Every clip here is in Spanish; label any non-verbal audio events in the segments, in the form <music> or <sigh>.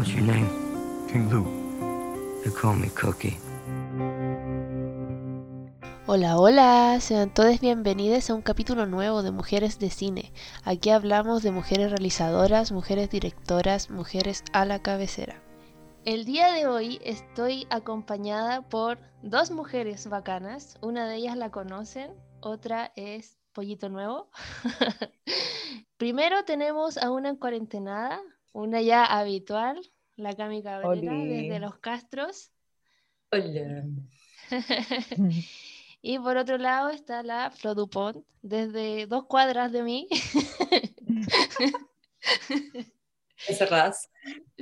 What's your name? King Lou. They call me Cookie. Hola, hola, sean todos bienvenidos a un capítulo nuevo de Mujeres de Cine. Aquí hablamos de mujeres realizadoras, mujeres directoras, mujeres a la cabecera. El día de hoy estoy acompañada por dos mujeres bacanas. Una de ellas la conocen, otra es Pollito Nuevo. <laughs> Primero tenemos a una en cuarentenada, una ya habitual, la Cami Cabrera, desde Los Castros. Hola. <laughs> Y por otro lado está la Flo Dupont, desde dos cuadras de mí. Encerradas.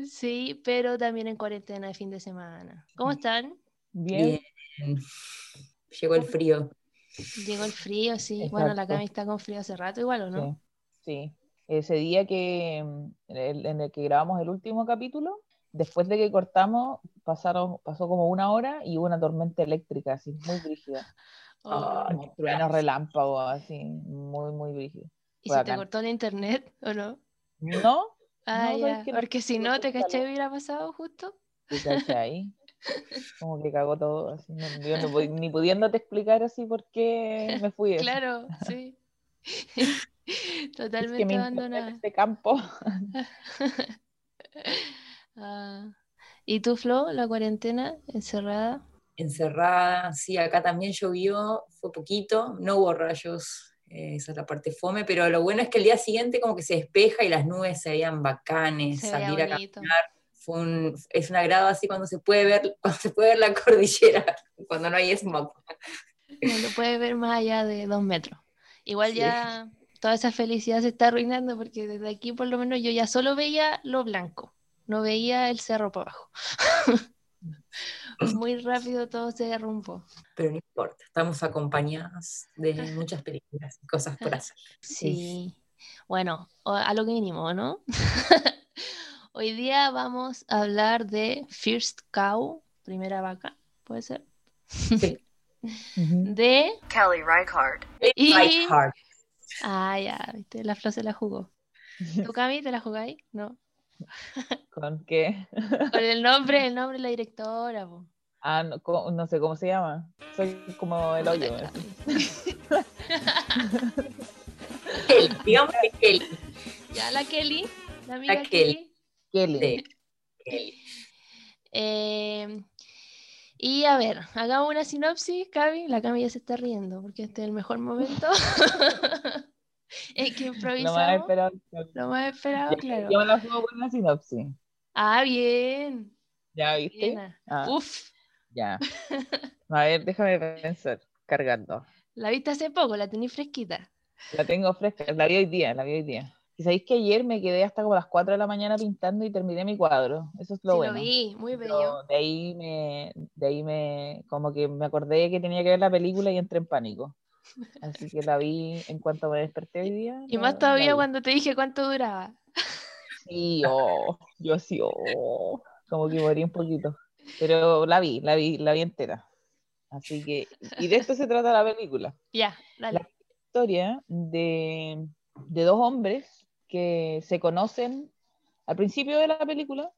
sí, pero también en cuarentena de fin de semana. ¿Cómo están? Bien. Bien. Llegó el frío. Llegó el frío, sí. Bueno, la. Cami está con frío hace rato igual, ¿o no? Sí, sí. Ese día que mm, en el que grabamos el último capítulo, después de que cortamos, pasaron, pasó como una hora y hubo una tormenta eléctrica, así, muy brígida. <laughs> Oh, truenos relámpagos, así, muy, muy brígido. ¿Y fue si te cortó el internet o no? ¿No? Ah, No, ya. ¿sabes qué? No, Porque si no ¿te caché hubiera pasado justo? ¿Te cachai? <laughs> Como que cagó todo, así, no- yo no ni pudiéndote explicar así por qué me fui. Claro, sí. <laughs> <laughs> Es Totalmente que internet abandonada. es de campo. <laughs> Ah. ¿Y tú, Flo, la cuarentena encerrada? Encerrada. Sí, acá también llovió, fue poquito, no hubo rayos. eh, esa es la parte fome, pero lo bueno es que el día siguiente como que se despeja y las nubes se veían bacanes, Se veía salir a bonito. caminar, fue un- es un agrado así cuando se puede ver, <laughs> cuando se puede ver la cordillera, cuando no hay smog. No lo puedes ver más allá de dos metros. Igual Sí. ya toda esa felicidad se está arruinando porque desde aquí por lo menos yo ya solo veía lo blanco, no veía el cerro para abajo. <laughs> Muy rápido todo se derrumbó. Pero no importa, estamos acompañadas de muchas películas y cosas por hacer. <laughs> Sí. Bueno, o- a lo mínimo, ¿no? <laughs> Hoy día vamos a hablar de First Cow, primera vaca, ¿puede ser? Sí. De... Kelly Reichardt. Y- hard. Ah, ya, viste, la Flo se la jugó. <laughs> ¿Tú, Cami, te la jugáis? No. <laughs> ¿Con qué? <laughs> Con el nombre, el nombre de la directora, po. Ah, no, no sé cómo se llama. Soy como el hoyo. Kelly, digamos que Kelly. Ya la Kelly, la amiga La Kelly. Kelly. Kelly. Sí, Kelly. Eh, y a ver, hagamos una sinopsis, Cami. La Cami ya se está riendo porque este es el mejor momento. <laughs> es que Lo más improvisamos. esperado. Lo más esperado, claro. Yo me la juego por una sinopsis. Ah, bien. ¿Ya viste? Ah. Uf, Ya. <laughs> A ver, déjame pensar. Cargando. la viste hace poco, la tení fresquita. La tengo fresca. La vi hoy día, la vi hoy día. Y sabéis que ayer me quedé hasta como las 4 de la mañana pintando y terminé mi cuadro. Eso es lo sí, bueno. lo vi, muy Pero bello. de ahí me, de ahí me, como que me acordé que tenía que ver la película y entré en pánico. Así que la vi en cuanto me desperté hoy día. Y más todavía cuando te dije cuánto duraba. Sí, oh, yo así, oh, como que morí un poquito. Pero la vi, la vi, la vi entera. Así que, y de esto se trata la película. Ya, dale. La historia de, de dos hombres que se conocen al principio de la película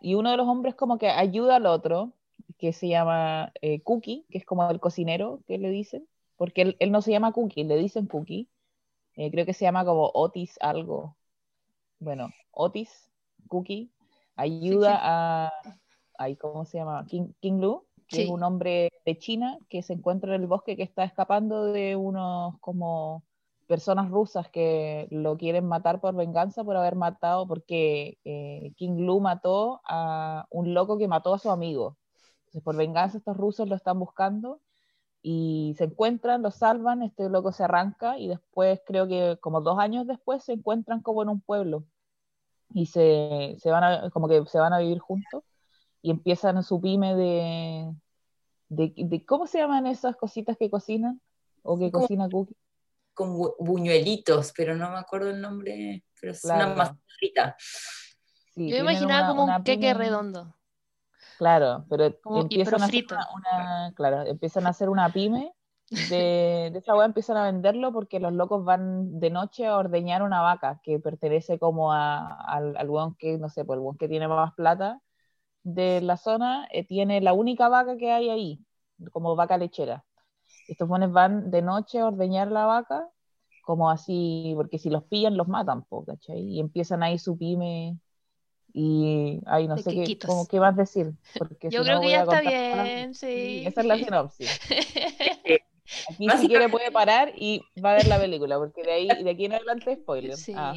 y uno de los hombres como que ayuda al otro, que se llama eh, Cookie, que es como el cocinero que le dicen, porque él, él no se llama Cookie, le dicen Cookie. Eh, creo que se llama como Otis algo. Bueno, Otis, Cookie, ayuda a, ay, ¿cómo se llama? King, King Lu, que es un hombre de China que se encuentra en el bosque que está escapando de unos como personas rusas que lo quieren matar por venganza por haber matado, porque eh, King Lu mató a un loco que mató a su amigo. Entonces, por venganza estos rusos lo están buscando y se encuentran, lo salvan, este loco se arranca y después creo que como dos años después se encuentran como en un pueblo y se, se van a, como que se van a vivir juntos y empiezan su pyme de, de, de- ¿cómo se llaman esas cositas que cocinan? O que cocina Cookie. Con bu- buñuelitos, pero no me acuerdo el nombre, pero es Claro. una. Sí, Yo tienen imaginaba una- como una un queque redondo. Claro, pero Como- empiezan pero a una, una- claro, empiezan a hacer una pyme de, de esa weá empiezan a venderlo porque los locos van de noche a ordeñar una vaca que pertenece como a, al, al que, no sé, pues el weón que tiene más plata de la zona, eh, tiene la única vaca que hay ahí, como vaca lechera. Estos buenos van de noche a ordeñar la vaca, como así, porque si los pillan los matan, po, ¿cachai? Y empiezan ahí su pyme y ahí no De sé qué, como, qué más decir. Porque Yo si creo no que ya a está bien, sí. Esa es la sinopsis. <laughs> Aquí si quiere puede parar y va a ver la película, porque de ahí de aquí en adelante spoiler. Sí, Ah,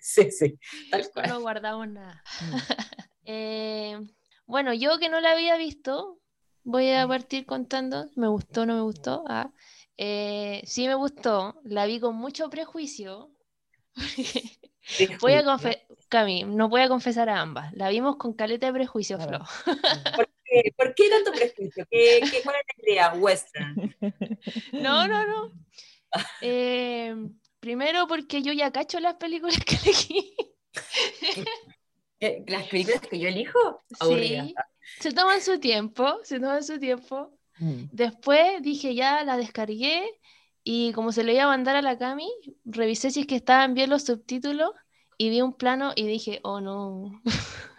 Sí, sí, tal cual. no guardamos nada. mm. <laughs> Eh, bueno, yo que no la había visto, voy a partir contando, me gustó no me gustó. Ah, eh, sí me gustó, la vi con mucho prejuicio. <laughs> Voy a confesar, Cami, no voy a confesar a ambas. La vimos con caleta de prejuicio, Flo. <laughs> ¿Por qué tanto prejuicio? ¿Qué, qué, ¿Cuál es la idea? Western. <laughs> No, no, no. Eh, primero porque yo ya cacho las películas que elegí. Eh, ¿Las películas que yo elijo? Sí, se toman su tiempo, se toman su tiempo. Mm. Después dije ya, la descargué y como se le iba a mandar a la Cami, revisé si es que estaban bien los subtítulos y vi un plano y dije, oh no. <laughs>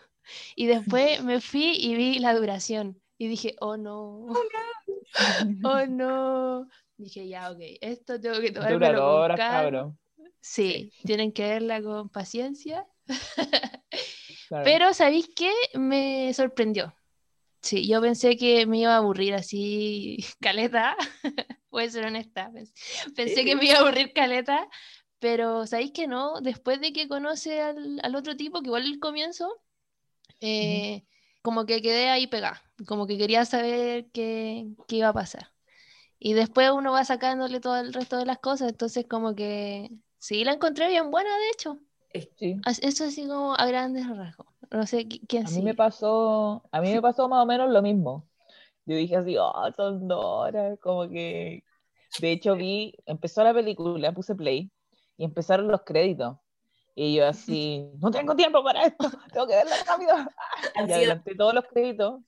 Y después me fui y vi la duración y dije, oh no, <laughs> oh no. Dije, ya, ok, esto tengo que Dura tomármelo dos con cabrón. Sí, tienen que verla con paciencia. <laughs> Pero, ¿sabéis qué? Me sorprendió. Sí, yo pensé que me iba a aburrir así, <laughs> caleta. <laughs> Voy a ser honesta. pens- Pensé que me iba a aburrir caleta, pero ¿sabéis que no? Después de que conoce al, al otro tipo, que igual al comienzo, eh, como que quedé ahí pegada, como que quería saber qué, qué iba a pasar. Y después uno va sacándole todo el resto de las cosas, entonces como que sí, la encontré bien buena, de hecho. Sí. Eso así como a grandes rasgos. No sé qui- quién A mí me pasó, a mí me <laughs> pasó más o menos lo mismo. Yo dije así, oh, son dos horas, como que... De hecho vi, empezó la película, puse play, y empezaron los créditos. Y yo así, no tengo tiempo para esto, <laughs> tengo que verla rápido. <laughs> Y adelanté todos los créditos.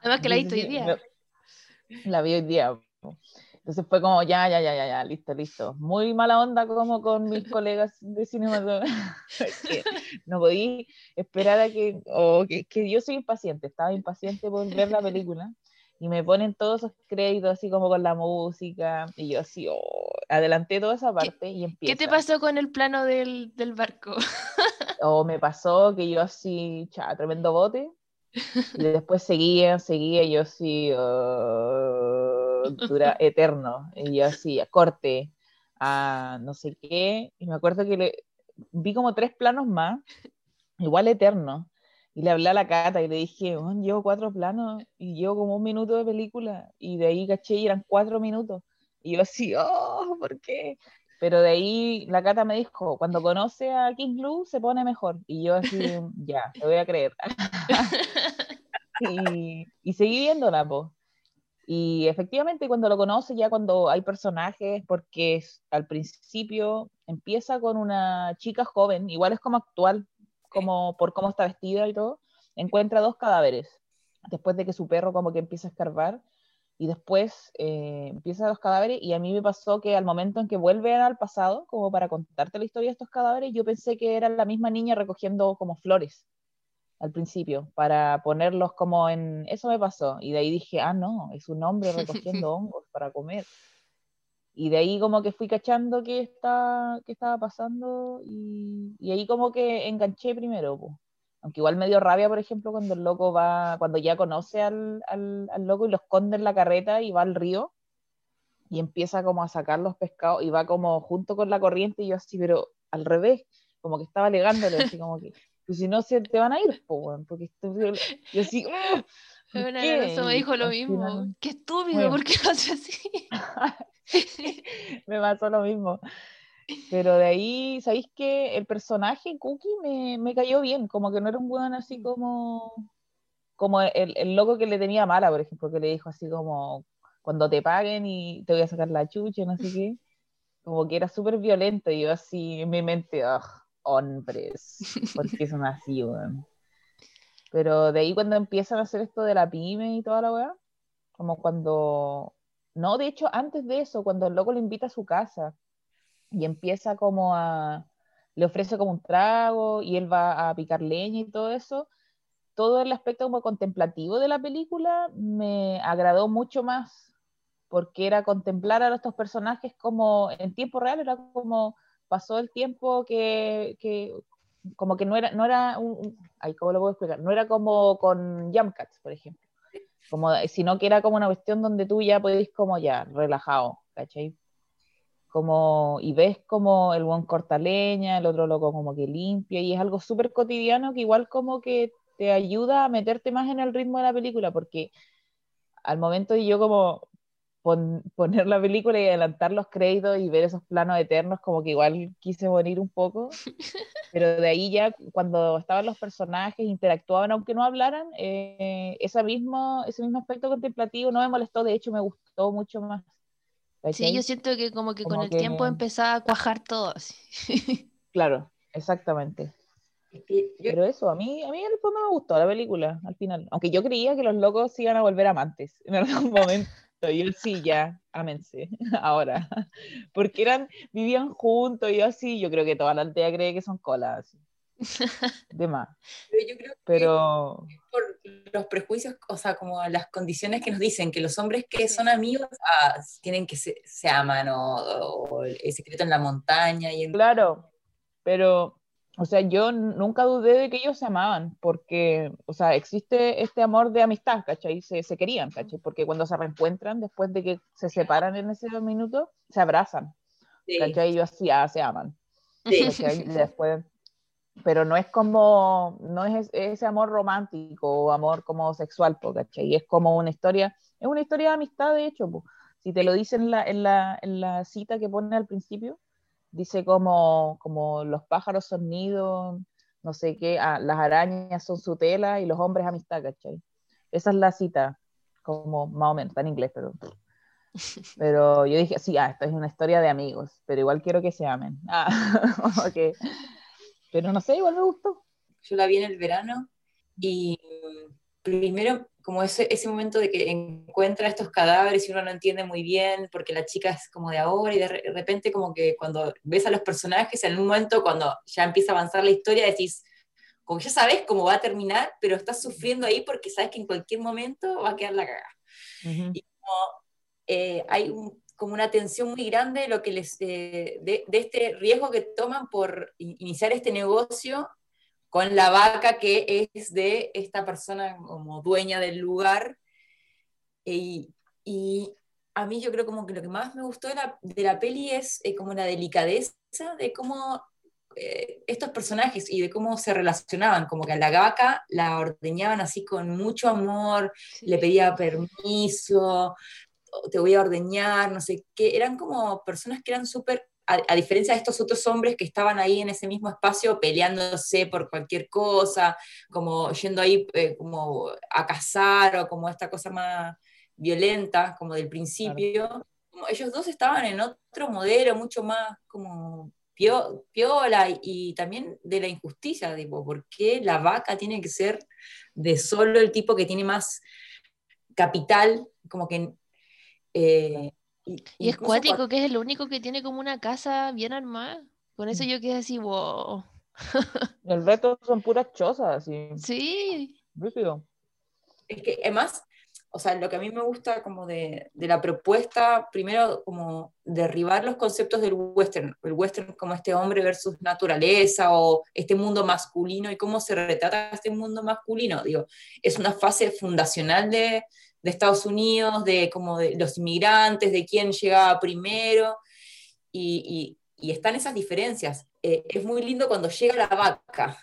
Además que la he visto hoy día. La vi hoy día. Entonces fue como, ya, ya, ya, ya, ya, listo, listo. Muy mala onda como con mis <laughs> colegas de cinematografía. <laughs> no podí esperar a que, o que, que yo soy impaciente, estaba impaciente por ver la película. Y me ponen todos esos créditos así como con la música. Y yo así, oh, adelanté toda esa parte y empieza. ¿Qué te pasó con el plano del, del barco? <laughs> O me pasó que yo así, cha, tremendo bote. Y después seguía, seguía, y yo así, oh, dura <laughs> eterno. Y yo así, a corte, a no sé qué. Y me acuerdo que le, vi como tres planos más, igual eterno. Y le hablé a la Cata y le dije, "Weón, llevo cuatro planos y llevo como un minuto de película. Y de ahí caché y eran cuatro minutos. Y yo así, oh, ¿por qué? Pero de ahí la Cata me dijo, cuando conoce a King Blue se pone mejor. Y yo así, ya, te voy a creer. <laughs> <laughs> y, y seguí viéndola, po. Y efectivamente cuando lo conoce, ya cuando hay personajes, porque es- al principio empieza con una chica joven, igual es como actual, como por cómo está vestida y todo, encuentra dos cadáveres, después de que su perro como que empieza a escarbar, y después eh, empieza los cadáveres, y a mí me pasó que al momento en que vuelven al pasado, como para contarte la historia de estos cadáveres, yo pensé que era la misma niña recogiendo como flores al principio, para ponerlos como en... Eso me pasó, y de ahí dije, ah, no, es un hombre recogiendo <laughs> hongos para comer. Y de ahí como que fui cachando qué, está, qué estaba pasando, y, y ahí como que enganché primero, po. Aunque igual me dio rabia, por ejemplo, cuando el loco va, cuando ya conoce al, al, al loco y lo esconde en la carreta y va al río, y empieza como a sacar los pescados, y va como junto con la corriente, y yo así, pero al revés, como que estaba alegándole, así como que, pues si no se te van a ir, po, porque esto- <laughs> yo así, "Ugh, ¿por Una qué?". Alonso me Y dijo lo mismo. final- Qué estúpido, Bueno. ¿por qué lo hace así? <laughs> me pasó lo mismo. Pero de ahí, ¿sabéis que el personaje Cookie me, me cayó bien? Como que no era un weón así como, como el, el loco que le tenía mala, por ejemplo, que le dijo así como, cuando te paguen y te voy a sacar la chucha, no sé qué. <laughs> Como que era súper violento y yo así en mi mente, ¡ah! Hombres, <laughs> ¿por qué son así, weón? Pero de ahí cuando empiezan a hacer esto de la pyme y toda la weá, como cuando no, de hecho, antes de eso, cuando el loco le invita a su casa y empieza como a, le ofrece como un trago y él va a picar leña y todo eso, todo el aspecto como contemplativo de la película me agradó mucho más porque era contemplar a estos personajes como en tiempo real, era como pasó el tiempo que, que como que no era, no era un, ay, ¿cómo lo puedo explicar? No era como con Jump Cats, por ejemplo, como, sino que era como una cuestión donde tú ya podés como ya, relajado, ¿cachai? Como, y ves como el buen corta leña, el otro loco como que limpia, y es algo súper cotidiano que igual como que te ayuda a meterte más en el ritmo de la película, porque al momento yo como poner la película y adelantar los créditos y ver esos planos eternos, como que igual quise morir un poco, <laughs> pero de ahí ya cuando estaban los personajes, interactuaban aunque no hablaran, eh, ese, mismo, ese mismo aspecto contemplativo no me molestó, de hecho me gustó mucho más. Sí, yo siento que como que con el tiempo empezaba a cuajar todo. <laughs> claro, exactamente. Pero eso, a mí, a mí en el fondo me gustó la película, al final. Aunque yo creía que los locos iban a volver amantes en algún <laughs> momento. Y él sí, ya, ámense, <laughs> ahora. <laughs> Porque eran, vivían juntos y yo así, yo creo que toda la aldea cree que son colas. <laughs> De más. Pero yo creo que Pero... por los prejuicios, o sea, como las condiciones que nos dicen que los hombres que son amigos ah, tienen que se, se aman o, o, el secreto en la montaña. Y Claro, pero o sea, yo nunca dudé de que ellos se amaban, porque, o sea, existe este amor de amistad, ¿cachai? Se, se querían, ¿cachai? Porque cuando se reencuentran, después de que se separan en ese minuto, se abrazan, sí. ¿cachai? Ellos así, ah, se aman. Sí. <laughs> después, pero no es como, no es ese amor romántico o amor como sexual, ¿cachai? Es como una historia, es una historia de amistad, de hecho, po. si te lo dicen en la, en, la, en la cita que pone al principio, dice como, como los pájaros son nidos, no sé qué, ah, las arañas son su tela y los hombres amistad, ¿cachai? Esa es la cita, como más o menos, está en inglés, pero... <laughs> Pero yo dije, sí, ah, esta es una historia de amigos, pero igual quiero que se amen. <laughs> Ah, okay. Pero no sé, igual me gustó. Yo la vi en el verano y primero como ese, ese momento de que encuentra estos cadáveres y uno no entiende muy bien porque la chica es como de ahora y de repente como que cuando ves a los personajes en un momento cuando ya empieza a avanzar la historia decís, como ya sabes cómo va a terminar, pero estás sufriendo ahí porque sabes que en cualquier momento va a quedar la caga. Y como, eh, hay un, como una tensión muy grande de, lo que les, eh, de, de, este riesgo que toman por iniciar este negocio con la vaca que es de esta persona como dueña del lugar. Y, y a mí yo creo como que lo que más me gustó de la, de la peli es eh, como la delicadeza de cómo eh, estos personajes y de cómo se relacionaban, como que a la vaca la ordeñaban así con mucho amor, sí. le pedía permiso, te voy a ordeñar, no sé qué, eran como personas que eran súper a, a, diferencia de estos otros hombres que estaban ahí en ese mismo espacio peleándose por cualquier cosa, como yendo ahí eh, como a cazar o como esta cosa más violenta, como del principio, claro. como ellos dos estaban en otro modelo mucho más como piola y, y, también de la injusticia, tipo, ¿por qué la vaca tiene que ser de solo el tipo que tiene más capital? Como que... Eh, y, y es cuático cuando... que es el único que tiene como una casa bien armada. Con eso mm. yo quedé así, wow. <laughs> el resto son puras chozas, así. Sí. Rípido. Es que además, o sea, lo que a mí me gusta como de, de, la propuesta, primero como derribar los conceptos del western, el western como este hombre versus naturaleza o este mundo masculino y cómo se retrata este mundo masculino. Digo, es una fase fundacional de, de Estados Unidos, de como de los inmigrantes, de quién llegaba primero, y, están esas diferencias. Eh, es muy lindo cuando llega la vaca,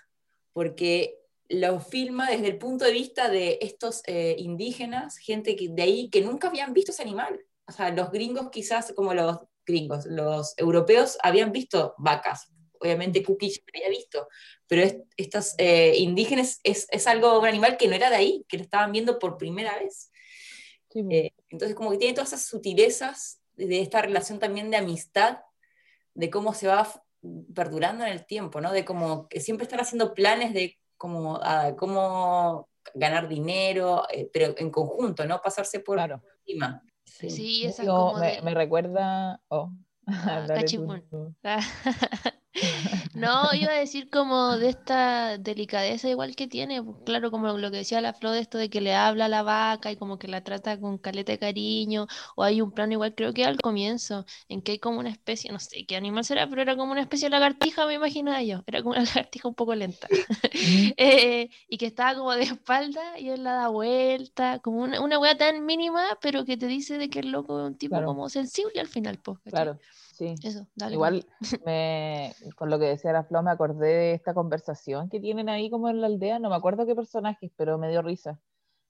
porque lo filma desde el punto de vista de estos eh, indígenas, gente que, de ahí que nunca habían visto ese animal. O sea, los gringos quizás, como los gringos, los europeos habían visto vacas, obviamente Cookie ya había visto, pero es, estos eh, indígenas es, es, algo, un animal que no era de ahí, que lo estaban viendo por primera vez. Sí. Eh, entonces, como que tiene todas esas sutilezas de esta relación también de amistad, de cómo se va perdurando en el tiempo, ¿no? De como que siempre están haciendo planes de cómo, uh, cómo ganar dinero, eh, pero en conjunto, ¿no? Pasarse por claro. encima. Sí. Sí, esa es Yo- como me, de- me recuerda. Oh, <laughs> Ah, <laughs> <laughs> No, iba a decir como de esta delicadeza igual que tiene, pues, claro, como lo que decía la Flo de esto de que le habla a la vaca y como que la trata con caleta de cariño, o hay un plano igual creo que al comienzo, en que hay como una especie, no sé qué animal será, pero era como una especie de lagartija, me imaginaba yo, era como una <laughs> lagartija un poco lenta, <laughs> Eh, y que estaba como de espalda y él la da vuelta, como una, una wea tan mínima, pero que te dice de que el loco es un tipo Claro. como sensible al final, pues. Claro, sí. Eso, dale. Igual me, con lo que decía la Flo, me acordé de esta conversación que tienen ahí como en la aldea, no me acuerdo qué personajes, pero me dio risa,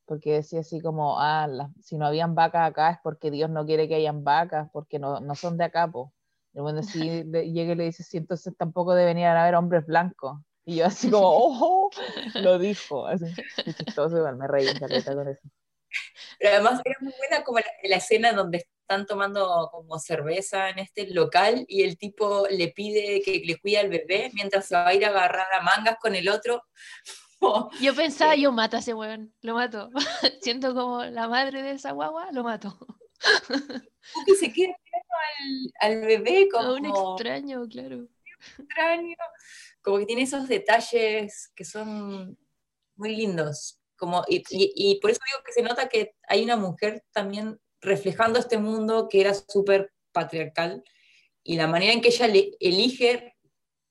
porque decía así como, ah, si no habían vacas acá es porque Dios no quiere que hayan vacas, porque no, no son de acá, po. Y bueno, <laughs> si le- llega y le dice, sí, entonces tampoco deberían haber hombres blancos. Y yo así como, <laughs> oh, lo dijo, así, chistoso, igual me reí caleta con eso. Pero además era muy buena como la, la escena donde están tomando como cerveza en este local y el tipo le pide que le cuide al bebé mientras se va a ir a agarrar a mangas con el otro. <laughs> Yo pensaba, yo mato a ese weón, lo mato. <laughs> Siento como la madre de esa guagua, lo mato. Cookie se queda mirando al, al bebé A como un extraño, claro. extraño, como que tiene esos detalles que son muy lindos. Como, y, y- y por eso digo que se nota que hay una mujer también reflejando este mundo que era súper patriarcal y la manera en que ella le elige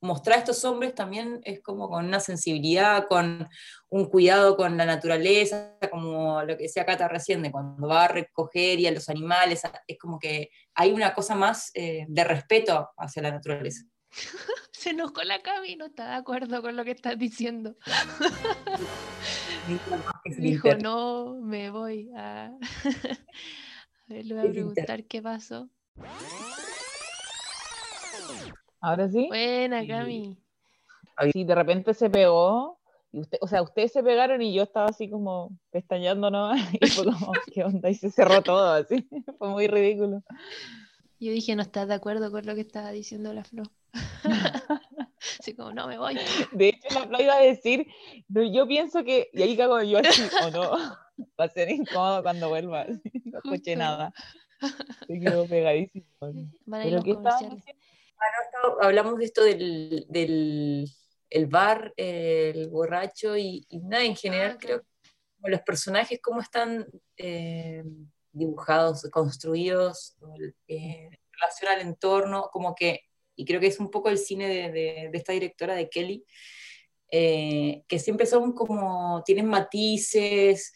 mostrar a estos hombres también es como con una sensibilidad, con un cuidado con la naturaleza, como lo que decía Cata recién, de cuando va a recoger y a los animales, es como que hay una cosa más eh, de respeto hacia la naturaleza. <laughs> Se enojó la Cami, no está de acuerdo con lo que estás diciendo. <laughs> Dijo, Dijo, no, me voy a... <laughs> Ver, le voy a preguntar qué pasó. Ahora sí, Buena. Cami. sí, de repente se pegó, y usted, o sea, ustedes se pegaron y yo estaba así como pestañeando nomás, <laughs> y fue como, ¿qué onda? Y se cerró todo así, <laughs> fue muy ridículo. Yo dije, no estás de acuerdo con lo que estaba diciendo la Flo. <laughs> Así como, no me voy. De hecho, la Flo iba a decir, pero yo pienso que, y ahí cago yo así, o no, <laughs> va a ser incómodo cuando vuelva, <laughs> no escuché nada, <laughs> se quedó pegadísimo. Van a ir Pero los ¿qué comerciales. diciendo? hablamos de esto del, del el bar, el borracho y, y nada, en general Ah, creo que los personajes, cómo están eh, dibujados, construidos, eh, en relación al entorno, como que, y creo que es un poco el cine de, de- de esta directora de Kelly, eh, que siempre son como, tienen matices,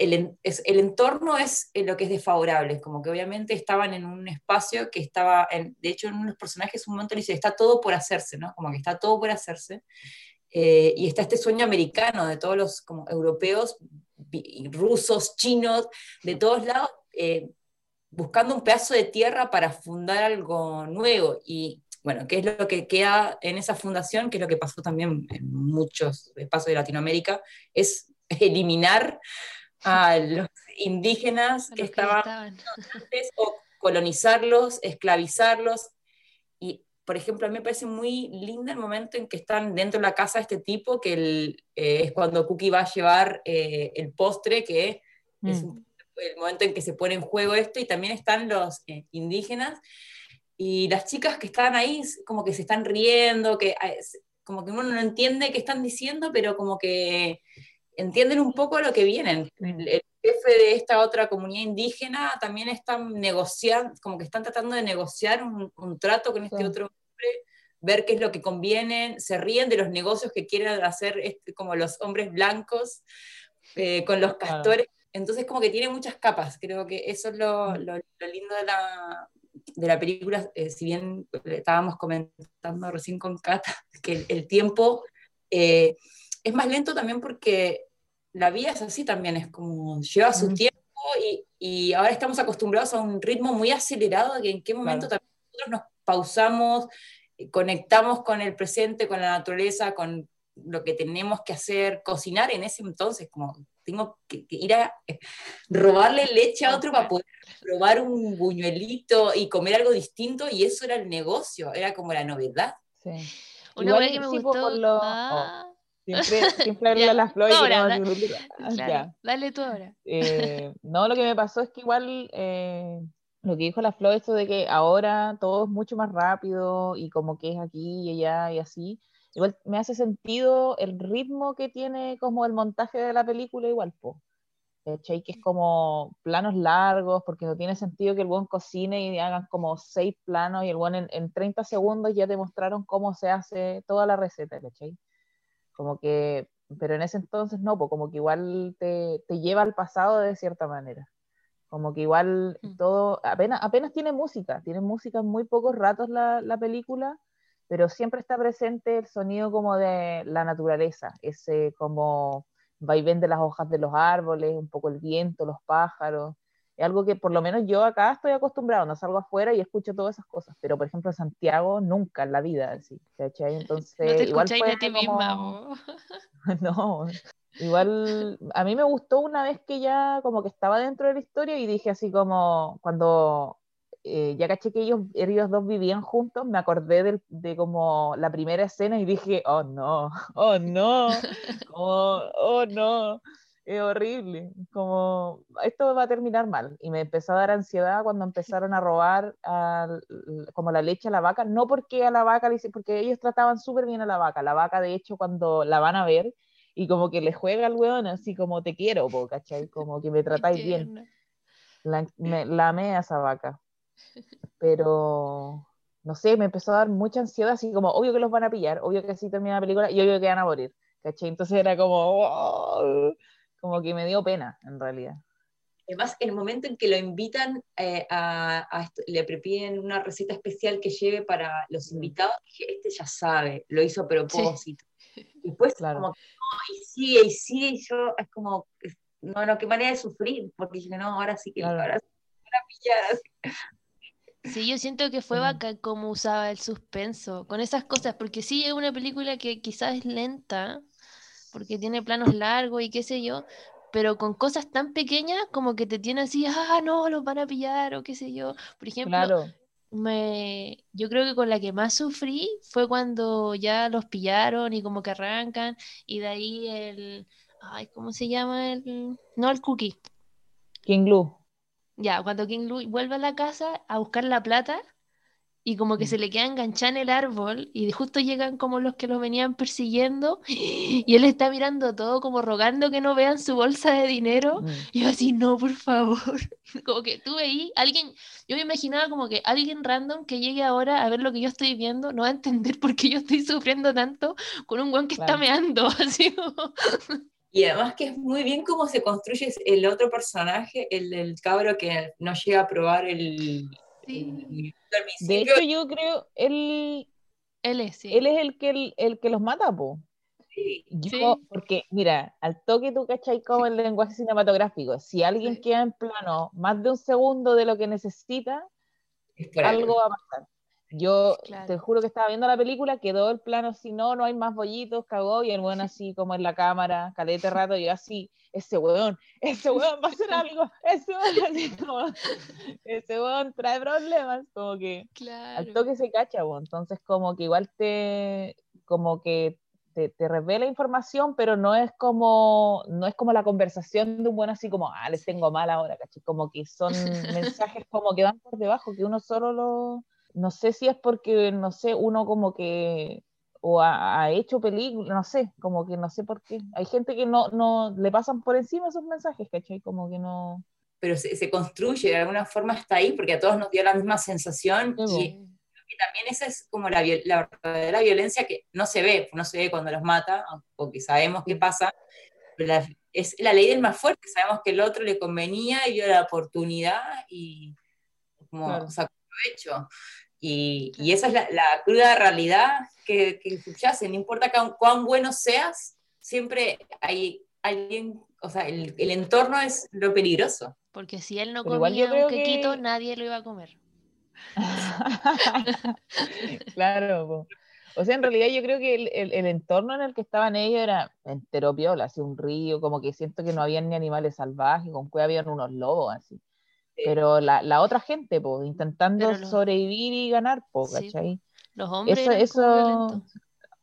el, en- es- el entorno es eh, lo que es desfavorable, como que obviamente estaban en un espacio que estaba, en- de hecho en unos personajes un momento le dice, está todo por hacerse, ¿no? Como que está todo por hacerse. Eh, y está este sueño americano de todos los como europeos, rusos, chinos, de todos lados, eh, buscando un pedazo de tierra para fundar algo nuevo. Y bueno, ¿qué es lo que queda en esa fundación? Que es lo que pasó también en muchos espacios de Latinoamérica, es <laughs> eliminar a <laughs> los indígenas que los que estaban estaban. <laughs> antes, o colonizarlos, esclavizarlos. Y, por ejemplo, a mí me parece muy lindo el momento en que están dentro de la casa de este tipo, que el- eh, es cuando Cookie va a llevar eh, el postre, que es Mm. un- el momento en que se pone en juego esto, y también están los eh, indígenas, y las chicas que están ahí como que se están riendo, que ah, es- como que uno no entiende qué están diciendo, pero como que entienden un poco lo que vienen. El, jefe de esta otra comunidad indígena también están negociando, como que están tratando de negociar un, un trato con este Sí. otro hombre, ver qué es lo que conviene, se ríen de los negocios que quieren hacer este, como los hombres blancos eh, con los Claro. castores. Entonces como que tiene muchas capas, creo que eso es lo, lo- lo lindo de la, de la película, eh, si bien estábamos comentando recién con Cata, <laughs> que el, el tiempo eh, es más lento también porque la vida es así también, es como lleva su tiempo y, y ahora estamos acostumbrados a un ritmo muy acelerado, que en qué momento Claro. también nosotros nos pausamos, eh, conectamos con el presente, con la naturaleza, con lo que tenemos que hacer, cocinar en ese entonces, como tengo que, que ir a eh, robarle leche a otro para poder probar un buñuelito y comer algo distinto, y eso era el negocio, era como la novedad. Sí. Una Igual wea que me gustó. con lo- Ah, Siempre, <laughs> siempre habla las flores. y ahora, da- ah, Claro, ya. dale tú ahora. Eh, <laughs> no, lo que me pasó es que igual eh, lo que dijo la Flo, esto de que ahora todo es mucho más rápido y como que es aquí y allá y así, igual me hace sentido el ritmo que tiene como el montaje de la película igual, po. ¿Cachai? Que es como planos largos, porque no tiene sentido que el buen cocine y hagan como seis planos y el buen en, en 30 segundos ya te mostraron cómo se hace toda la receta, ¿cachai? Como que, pero en ese entonces no, pues como que igual te, te lleva al pasado de cierta manera. Como que igual Mm. todo, apenas, apenas tiene música, tiene música en muy pocos ratos la, la película, pero siempre está presente el sonido como de la naturaleza, ese como vaivén de las hojas de los árboles, un poco el viento, los pájaros. Es algo que por lo menos yo acá estoy acostumbrado, no salgo afuera y escucho todas esas cosas, pero por ejemplo Santiago nunca en la vida, así, ¿cachai? Entonces, No te igual fue de ti como- misma. <laughs> no, igual a mí me gustó una vez que ya como que estaba dentro de la historia y dije así como cuando eh, ya caché que ellos, ellos dos vivían juntos, me acordé del- de, como la primera escena y dije, oh no, oh no, <laughs> oh no, es horrible, como esto va a terminar mal. Y me empezó a dar ansiedad cuando empezaron a robar al- como la leche a la vaca, no porque a la vaca, porque ellos trataban súper bien a la vaca, la vaca de hecho cuando la van a ver y como que le juega al weón así como te quiero, po, ¿cachai? Como que me <laughs> tratáis bien la, <laughs> me, la amé a esa vaca. Pero, no sé, me empezó a dar mucha ansiedad, así como, obvio que los van a pillar, obvio que así termina la película y obvio que van a morir, ¿cachai? Entonces era como, "Wow", como que me dio pena, en realidad. Además, en el momento en que lo invitan eh, a, a le prepiden una receta especial que lleve para los invitados, dije, este ya sabe, lo hizo a propósito. Y después, Claro. como, no, y sigue, y sigue, y yo, es como, no, no, qué manera de sufrir, porque dije, no, ahora sí que Claro. ahora sí que me van a pillar, así. Sí, yo siento que fue bacán como usaba el suspenso con esas cosas, porque sí es una película que quizás es lenta, porque tiene planos largos y qué sé yo, pero con cosas tan pequeñas como que te tiene así, ah, no, los van a pillar o qué sé yo. Por ejemplo, Claro, me, yo creo que con la que más sufrí fue cuando ya los pillaron y como que arrancan y de ahí el, ay, ¿cómo se llama el? No el cookie. King Lu. Ya, cuando King Louis vuelve a la casa a buscar la plata y como que Mm. se le queda enganchada en el árbol y justo llegan como los que los venían persiguiendo <laughs> y él está mirando todo como rogando que no vean su bolsa de dinero. Mm. Y yo así, no, por favor. <laughs> Como que tú veí, alguien, yo me imaginaba como que alguien random que llegue ahora a ver lo que yo estoy viendo no va a entender por qué yo estoy sufriendo tanto con un guan que está meando. <laughs> Así como- Y además que es muy bien cómo se construye el otro personaje, el, el cabro que no llega a probar el... Sí. De hecho, yo creo, él, Él es, sí. él es el que, el, el que los mata, po. sí. Yo, Sí. porque, mira, al toque tú cachai como el lenguaje cinematográfico. Si alguien Sí. queda en plano más de un segundo de lo que necesita, algo va a pasar. Yo Claro. te juro que estaba viendo la película, quedó el plano, si no, no hay más bollitos, cagó, y el weón <laughs> así como en la cámara, calete rato, y yo así, ese weón, ese weón va a hacer <laughs> algo, ese weón, así como, ese weón trae problemas, como que al Claro. toque se cacha, entonces como que igual te, como que te, te revela información, pero no es como, no es como la conversación de un buen así como, ah, les tengo mal ahora, ¿cachai? Como que son <laughs> mensajes como que van por debajo, que uno solo lo, no sé si es porque, no sé, uno como que, o ha, ha hecho películas, no sé, como que no sé por qué. Hay gente que no, no, le pasan por encima esos mensajes, ¿cachai? Como que no... Pero se, se construye, de alguna forma está ahí, porque a todos nos dio la misma sensación Sí, y y también esa es como la, la verdadera violencia que no se ve, no se ve cuando los mata, porque sabemos qué pasa, pero la- es la ley del más fuerte, sabemos que el otro le convenía y vio la oportunidad y como Claro. sacó provecho. Y, y esa es la, la cruda realidad que, que subyace, no importa cuán, cuán bueno seas, siempre hay alguien, o sea, el, el entorno es lo peligroso. Porque si él no Pero comía un creo que- quequito, nadie lo iba a comer. <laughs> claro, po. o sea, en realidad yo creo que el, el- el entorno en el que estaban ellos era entero piola, así un río, como que siento que no habían ni animales salvajes, con que habían unos lobos así. Pero la, la otra gente, po, intentando los- sobrevivir y ganar, po, Sí, ¿cachai? Los hombres Eso,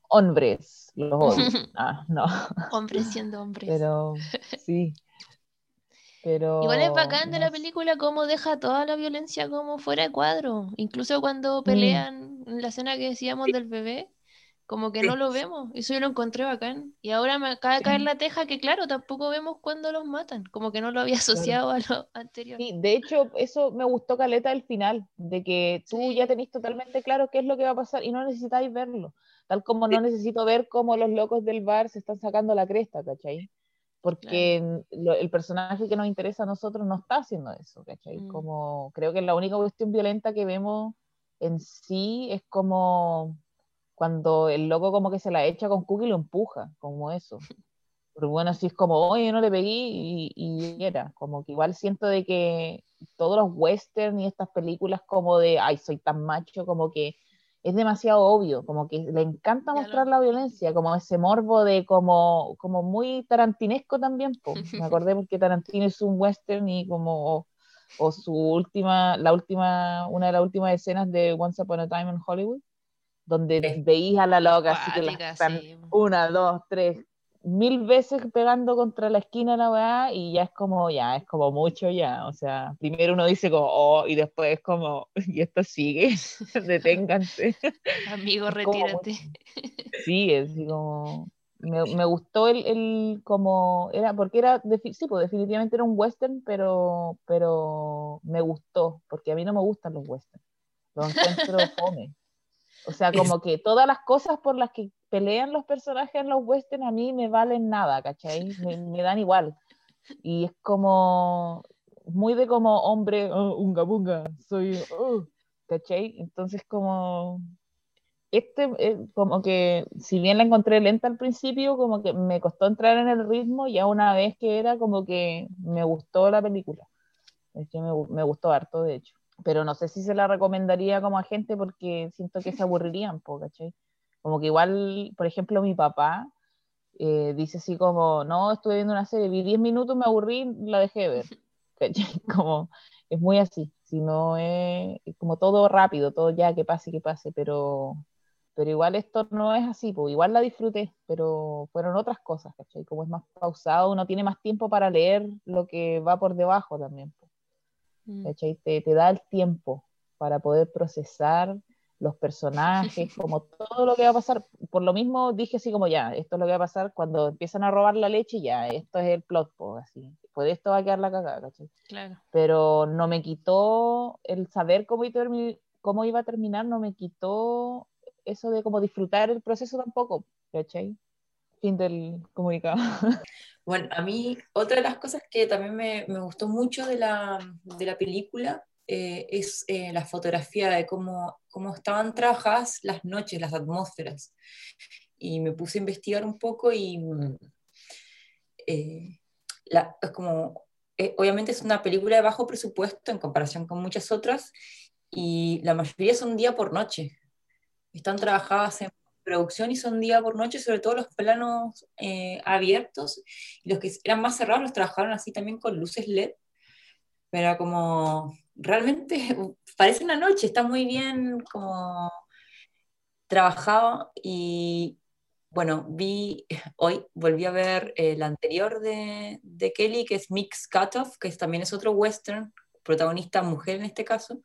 hombres, los <laughs> odio. Ah, no. Hombres <laughs> siendo hombres. Pero sí. Pero Igual es bacán de la película cómo deja toda la violencia como fuera de cuadro. Incluso cuando pelean en la escena que decíamos del bebé, como que no lo vemos. Eso yo lo encontré bacán. Y ahora me acaba de caer la teja que, claro, tampoco vemos cuando los matan. Como que no lo había <laughs> asociado a lo anterior. Sí, de hecho, eso me gustó caleta del final, de que tú Sí. ya tenés totalmente claro qué es lo que va a pasar y no necesitáis verlo. Tal como no necesito ver cómo los locos del bar se están sacando la cresta, ¿cachai? Porque lo- el personaje que nos interesa a nosotros no está haciendo eso, ¿cachai? Mm. Como creo que la única cuestión violenta que vemos en sí es como cuando el loco como que se la echa con Cookie y lo empuja, como eso. <laughs> Pero bueno, así es como, oye, no le pegué y, y era, como que igual siento de que todos los western y estas películas como de, ay, soy tan macho, como que es demasiado obvio, como que le encanta mostrar la violencia, como ese morbo de como, como muy tarantinesco también, po. me <laughs> acordé porque Tarantino es un western y como, o, o su última, la última, una de las últimas escenas de Once Upon a Time in Hollywood, donde Sí. veís a la loca así que la Cuática, están sí. una, dos, tres, mil veces pegando contra la esquina la weá y ya es como, ya, es como mucho ya, o sea, primero uno dice como, oh, y después es como, <laughs> y esto sigue, <laughs> deténganse. <laughs> Amigo, Es como retírate. Sí, es como, me, me gustó el, el, como, era, porque era, sí, pues definitivamente era un western, pero, pero me gustó, porque a mí no me gustan los westerns, los encuentro fome. O sea, como que todas las cosas por las que pelean los personajes en los westerns a mí me valen nada, ¿cachai? Me, me dan igual. Y es como muy de como hombre, oh, unga bunga, soy, oh", ¿cachai? Entonces como este, eh, como que si bien la encontré lenta al principio, como que me costó entrar en el ritmo, ya una vez que era como que me gustó la película. Es que me, me gustó harto, de hecho. Pero no sé si se la recomendaría como a gente porque siento que se aburrirían, po, ¿cachai? Como que igual, por ejemplo, mi papá eh, dice así como, no, estuve viendo una serie, vi 10 minutos, me aburrí, la dejé de ver. <laughs> ¿Cachai? Como, es muy así, si no es, es como todo rápido, todo ya, que pase, que pase, pero, pero igual esto no es así, pues igual la disfruté, pero fueron otras cosas, ¿cachai? Como es más pausado, uno tiene más tiempo para leer lo que va por debajo también. ¿Cachai? Te, te da el tiempo para poder procesar los personajes, <laughs> como todo lo que va a pasar. Por lo mismo dije así como ya, esto es lo que va a pasar cuando empiezan a robar la leche, ya, esto es el plot, po, así. Pues esto va a quedar la cagada, ¿cachai? Claro. pero no me quitó el saber cómo iba, a termi- cómo iba a terminar, no me quitó eso de como disfrutar el proceso tampoco, ¿cachai? Fin del comunicado. <laughs> Bueno, a mí otra de las cosas que también me, me gustó mucho de la, de la película eh, es eh, la fotografía de cómo, cómo estaban trabajadas las noches, las atmósferas. Y me puse a investigar un poco y mm, eh, es como, obviamente es una película de bajo presupuesto en comparación con muchas otras y la mayoría son día por noche. Están trabajadas en producción y son día por noche, sobre todo los planos eh, abiertos, y los que eran más cerrados los trabajaron así también con luces LED, pero como realmente <laughs> parece una noche, está muy bien como trabajado. Y bueno, vi, <laughs> hoy volví a ver eh, la anterior de, de Kelly, que es Mix Cutoff, que también es otro western, protagonista mujer en este caso,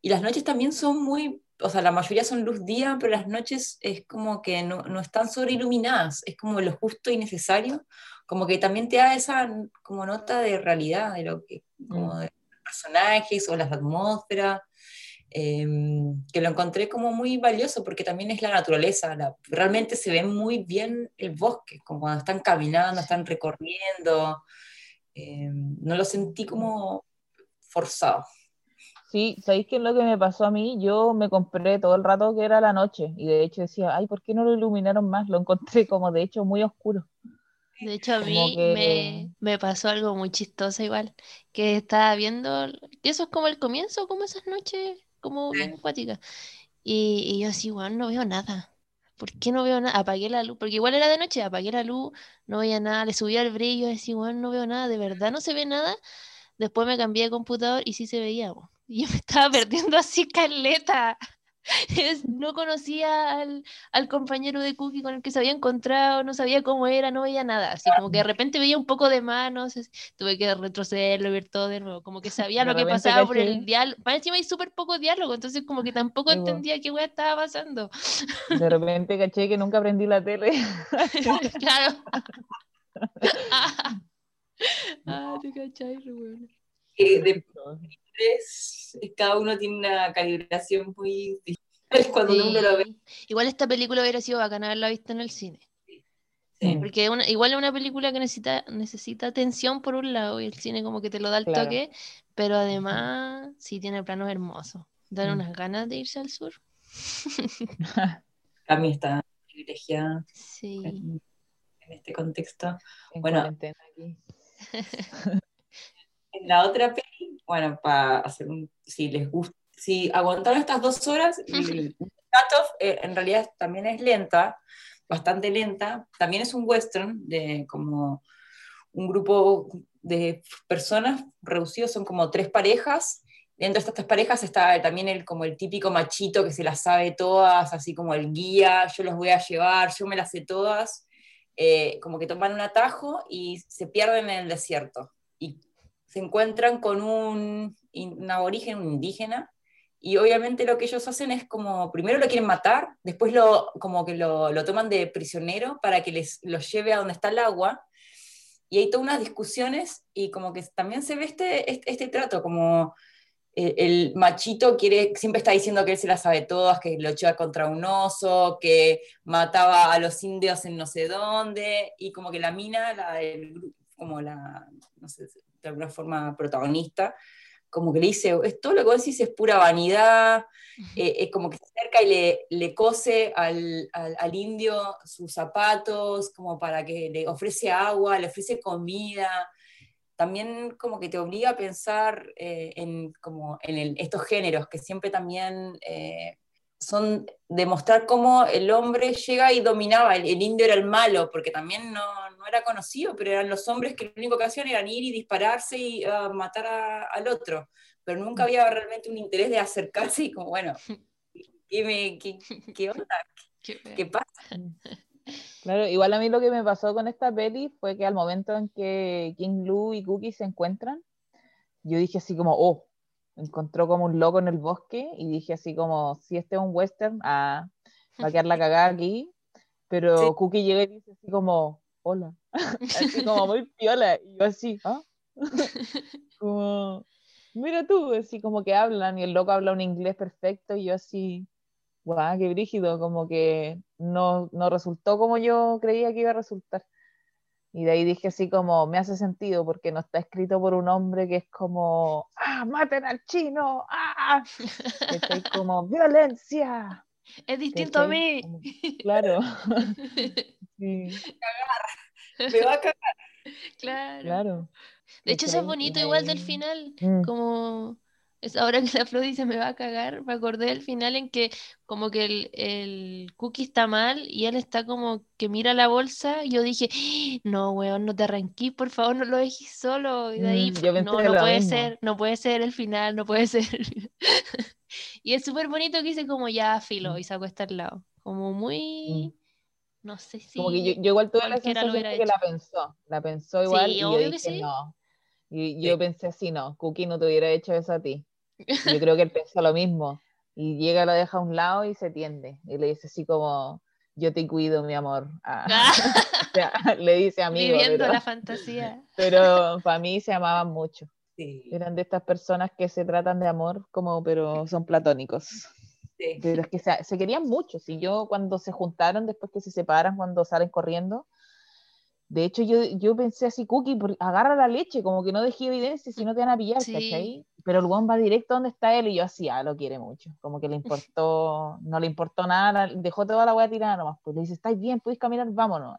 y las noches también son muy, o sea, la mayoría son luz día, pero las noches es como que no, no están sobreiluminadas, es como lo justo y necesario, como que también te da esa como nota de realidad, de lo que, como Mm. de los personajes o las atmósferas, eh, que lo encontré como muy valioso porque también es la naturaleza, la- realmente se ve muy bien el bosque, como cuando están caminando, están recorriendo, eh, no lo sentí como forzado. Sí, ¿sabéis qué es lo que me pasó a mí? Yo me compré todo el rato que era la noche y de hecho decía, ay, ¿por qué no lo iluminaron más? Lo encontré como de hecho muy oscuro. De hecho, a mí que- me, me pasó algo muy chistoso igual, que estaba viendo, eso es como el comienzo, como esas noches, como bien acuáticas. Y, y yo así, bueno, no veo nada. ¿Por qué no veo nada? Apagué la luz, porque igual era de noche, apagué la luz, no veía nada, le subía el brillo, así, bueno, no veo nada, de verdad no se ve nada. Después me cambié de computador y sí se veía, po. Y yo me estaba perdiendo así caleta. <laughs> Es- no conocía al, al compañero de Cookie con el que se había encontrado, no sabía cómo era, no veía nada. Así como que de repente veía un poco de manos, tuve que retrocederlo y ver todo de nuevo. Como que sabía De lo que pasaba por el diálogo. Para encima hay súper poco diálogo, entonces como que tampoco entendía qué weá estaba pasando. De repente caché que nunca aprendí la tele. <laughs> Claro. <laughs> Ah, te cachai, bueno. Que de tres, cada uno tiene una calibración muy distinta <laughs> cuando uno lo ve. Igual esta película hubiera sido bacana haberla visto en el cine. Sí. Porque una- igual es una película que necesita, necesita atención por un lado y el cine como que te lo da al Claro. toque, pero además sí tiene planos hermosos. Dan Mm. unas ganas de irse al sur. <laughs> Cami está privilegiada Sí. en, en este contexto. En Bueno. <laughs> En la otra peli, bueno, para hacer un, si les gusta, si aguantaron estas dos horas, el Cut-Off, eh, en realidad también es lenta, bastante lenta, también es un western de como un grupo de personas reducidos, son como tres parejas, dentro de estas tres parejas está también el, como el típico machito que se las sabe todas, así como el guía, yo los voy a llevar, yo me las sé todas, eh, como que toman un atajo y se pierden en el desierto. Se encuentran con un, un aborigen, un indígena, y obviamente lo que ellos hacen es como, primero lo quieren matar, después lo, como que lo, lo toman de prisionero para que les los lleve a donde está el agua, y hay todas unas discusiones, y como que también se ve este, este, este trato, como eh, el machito quiere, siempre está diciendo que él se las sabe todas, que lo lleva contra un oso, que mataba a los indios en no sé dónde, y como que la mina, la gru- como la, no sé, de alguna forma protagonista, como que le dice, es todo lo que vos decís es pura vanidad, eh, es como que se acerca y le, le cose al, al, al indio sus zapatos, como para que le ofrece agua, le ofrece comida, también como que te obliga a pensar eh, en, como en el- estos géneros que siempre también eh, son demostrar cómo el hombre llega y dominaba, el, el indio era el malo, porque también no, no era conocido, pero eran los hombres que lo único que hacían era ir y dispararse y ah, matar a- al otro, pero nunca había realmente un interés de acercarse y como, bueno, <laughs> ¿qué, me- qué- qué onda? Qué. ¿Qué pasa? <laughs> Claro, igual a mí lo que me pasó con esta peli fue que al momento en que King Lou y Cookie se encuentran, yo dije así como, oh, encontró como un loco en el bosque y dije así como, si este es un western, ah, va a quedar la cagada aquí, pero Sí. Cookie llega y dice así como, hola, <laughs> así como muy piola, y yo así, ¿ah? <laughs> como, mira tú, así como que hablan y el loco habla un inglés perfecto y yo así, guau, qué brígido, como que no, no resultó como yo creía que iba a resultar. Y de ahí dije así como, me hace sentido porque no está escrito por un hombre que es como, ah, maten al chino, ah, ¿cachai? <laughs> como violencia. Es distinto a mí. Claro. Sí, Me va a cagar. <laughs> Claro. claro. De hecho, eso es bonito igual del final. Mm, Como es ahora que la Flo dice me va a cagar, me acordé del final en que como que el, el cookie está mal y él está como que mira la bolsa y yo dije, "Ah, no, weón, no te arranquís, por favor, no lo dejes solo. Y de ahí, Mm, no, no puede ser, no puede ser el final, no puede <laughs> ser. Y es súper bonito que dice como ya filo Mm. y se acuesta al lado. Como muy, no sé si... Como que yo, yo igual tuve la sensación de que la pensó, la pensó igual Sí, y yo dije sí. no. Y yo Sí. pensé así, no, Cookie no te hubiera hecho eso a ti. Yo <laughs> creo que él pensó lo mismo. Y llega, lo deja a un lado y se tiende. Y le dice así como, yo te cuido, mi amor. Ah, <laughs> <laughs> o sea, le dice amigo, Viviendo pero, la fantasía. pero para mí se amaban mucho. Sí, Eran de estas personas que se tratan de amor, como, pero son platónicos. Sí. Pero es que se, se querían mucho. Si yo cuando se juntaron, después que se separan, cuando salen corriendo, de hecho yo, yo pensé así, Cookie, por- agarra la leche, como que no dejé evidencia, si no te van a pillar, Sí. ¿cachai? Pero el guan va directo donde está él y yo así, ah, lo quiere mucho. Como que le importó, no le importó nada, dejó toda la weá tirada nomás. Pues le dice, ¿estáis bien? ¿Puedes caminar? Vámonos.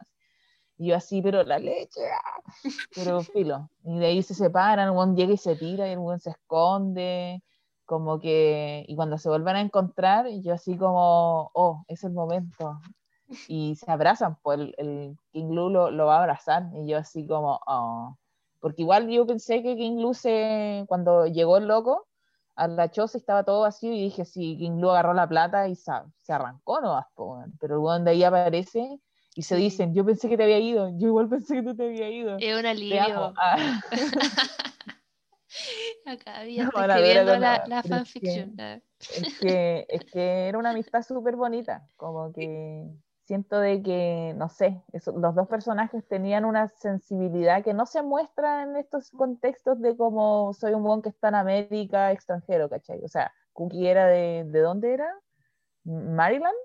Y yo así, pero la leche, ah". pero <laughs> filo. Y de ahí se separan, el guan llega y se tira y el guan se esconde como que, y cuando se vuelven a encontrar, yo así como, oh, es el momento. Y se abrazan, pues el, el King Lu lo, lo va a abrazar, y yo así como, oh. Porque igual yo pensé que King Lu se, cuando llegó el loco, a la choza estaba todo vacío y dije, sí, King Lu agarró la plata y sa- se arrancó no pero el weón de ahí aparece y se dicen, yo pensé que te había ido, yo igual pensé que tú te había ido. Es un alivio. Ah, <laughs> <laughs> Acá <laughs> había No, la es fanfiction. que- es, <laughs> que, es que era una amistad súper bonita, como que siento de que, no sé, eso- los dos personajes tenían una sensibilidad que no se muestra en estos contextos de como soy un buen que está en América extranjero, ¿cachai? O sea, Cookie era de, ¿de dónde era? ¿Maryland?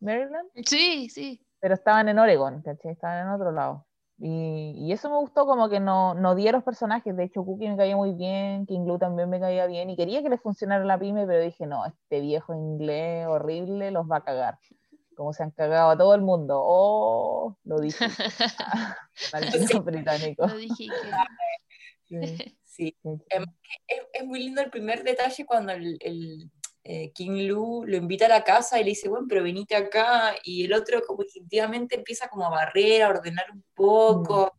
¿Maryland? Sí, sí. pero estaban en Oregon, ¿cachai? Estaban en otro lado. Y, y eso me gustó como que no, no di a los personajes, de hecho Cookie me caía muy bien, King Blue también me caía bien, y quería que les funcionara la pyme, pero dije, no, este viejo inglés horrible los va a cagar, como se han cagado a todo el mundo. Oh, lo dije. <laughs> <laughs> Malditos británicos. Lo dije que- Sí, Sí. sí, Es, es muy lindo el primer detalle cuando el, el, eh, King Lu lo invita a la casa y le dice, bueno, pero venite acá, y el otro como instintivamente empieza como a barrer, a ordenar un poco,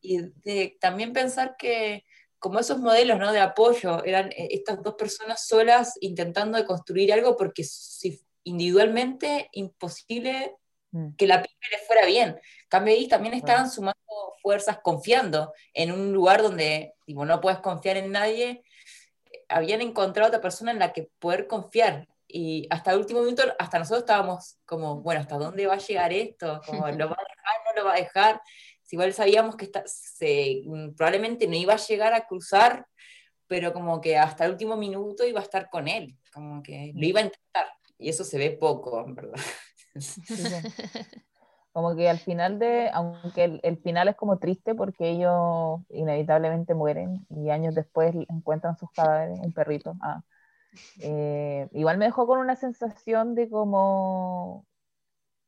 y de, también pensar que como esos modelos ¿no? de apoyo eran eh, estas dos personas solas intentando de construir algo porque si, individualmente imposible Mm. que la pyme le fuera bien. En Cambio ahí también estaban sumando fuerzas confiando en un lugar donde tipo, no puedes confiar en nadie. Habían encontrado otra persona en la que poder confiar. Y hasta el último minuto, hasta nosotros estábamos como, bueno, ¿hasta dónde va a llegar esto? Como, ¿Lo va a dejar? ¿No lo va a dejar? Si igual sabíamos que está, se, probablemente no iba a llegar a cruzar, pero como que hasta el último minuto iba a estar con él, como que lo iba a intentar. Y eso se ve poco, en verdad. <laughs> sí, sí. Como que al final de, aunque el, el final es como triste porque ellos inevitablemente mueren y años después encuentran sus cadáveres, un perrito. Ah. Eh, igual me dejó con una sensación de como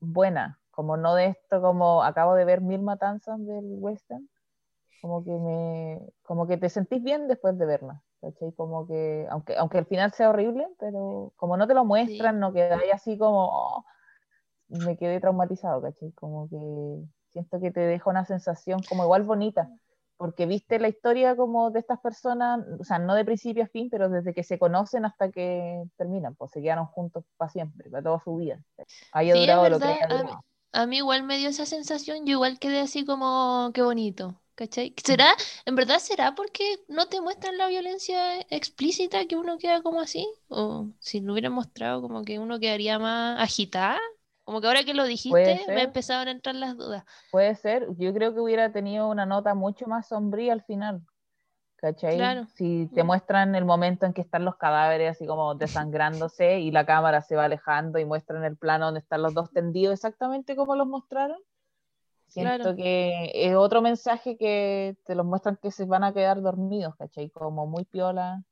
buena, como no de esto, como acabo de ver mil matanzas del western, como que me, como que te sentís bien después de verla, ¿cachai? Como que, aunque, aunque el final sea horrible, pero como no te lo muestran, no quedáis así como, oh, me quedé traumatizado, ¿cachai? Como que siento que te deja una sensación como igual bonita, porque viste la historia como de estas personas, o sea, no de principio a fin, pero desde que se conocen hasta que terminan, pues se quedaron juntos para siempre, para toda su vida. Haya Sí, durado lo que a mí-. A mí igual me dio esa sensación, yo igual quedé así como, qué bonito, ¿cachai? ¿Será, en verdad será porque no te muestran la violencia explícita que uno queda como así? ¿O si lo hubieran mostrado como que uno quedaría más agitada? Como que ahora que lo dijiste me empezaron a entrar las dudas. Puede ser, yo creo que hubiera tenido una nota mucho más sombría al final. ¿Cachai? Claro. Si te Mm. muestran el momento en que están los cadáveres así como desangrándose y la cámara se va alejando y muestran el plano donde están los dos tendidos exactamente como los mostraron. Siento Claro. que es otro mensaje que te los muestran que se van a quedar dormidos, ¿cachai? Como muy piola.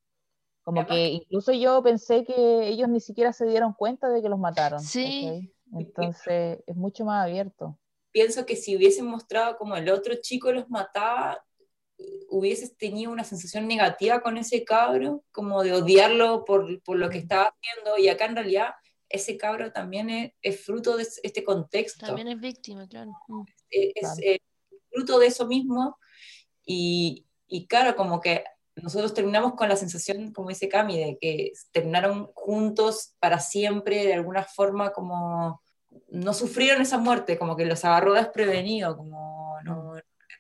Como Además que incluso yo pensé que ellos ni siquiera se dieron cuenta de que los mataron. Sí. ¿cachai? Entonces es mucho más abierto. pienso que si hubiesen mostrado como el otro chico los mataba, hubieses tenido una sensación negativa con ese cabro, como de odiarlo por, por lo que estaba haciendo, y acá en realidad ese cabro también es, es fruto de este contexto, También es víctima, claro. Mm. es, Claro. es fruto de eso mismo, y, y claro, como que nosotros terminamos con la sensación, como dice Cami, de que terminaron juntos para siempre, de alguna forma como no sufrieron esa muerte, como que los agarró desprevenido, como no,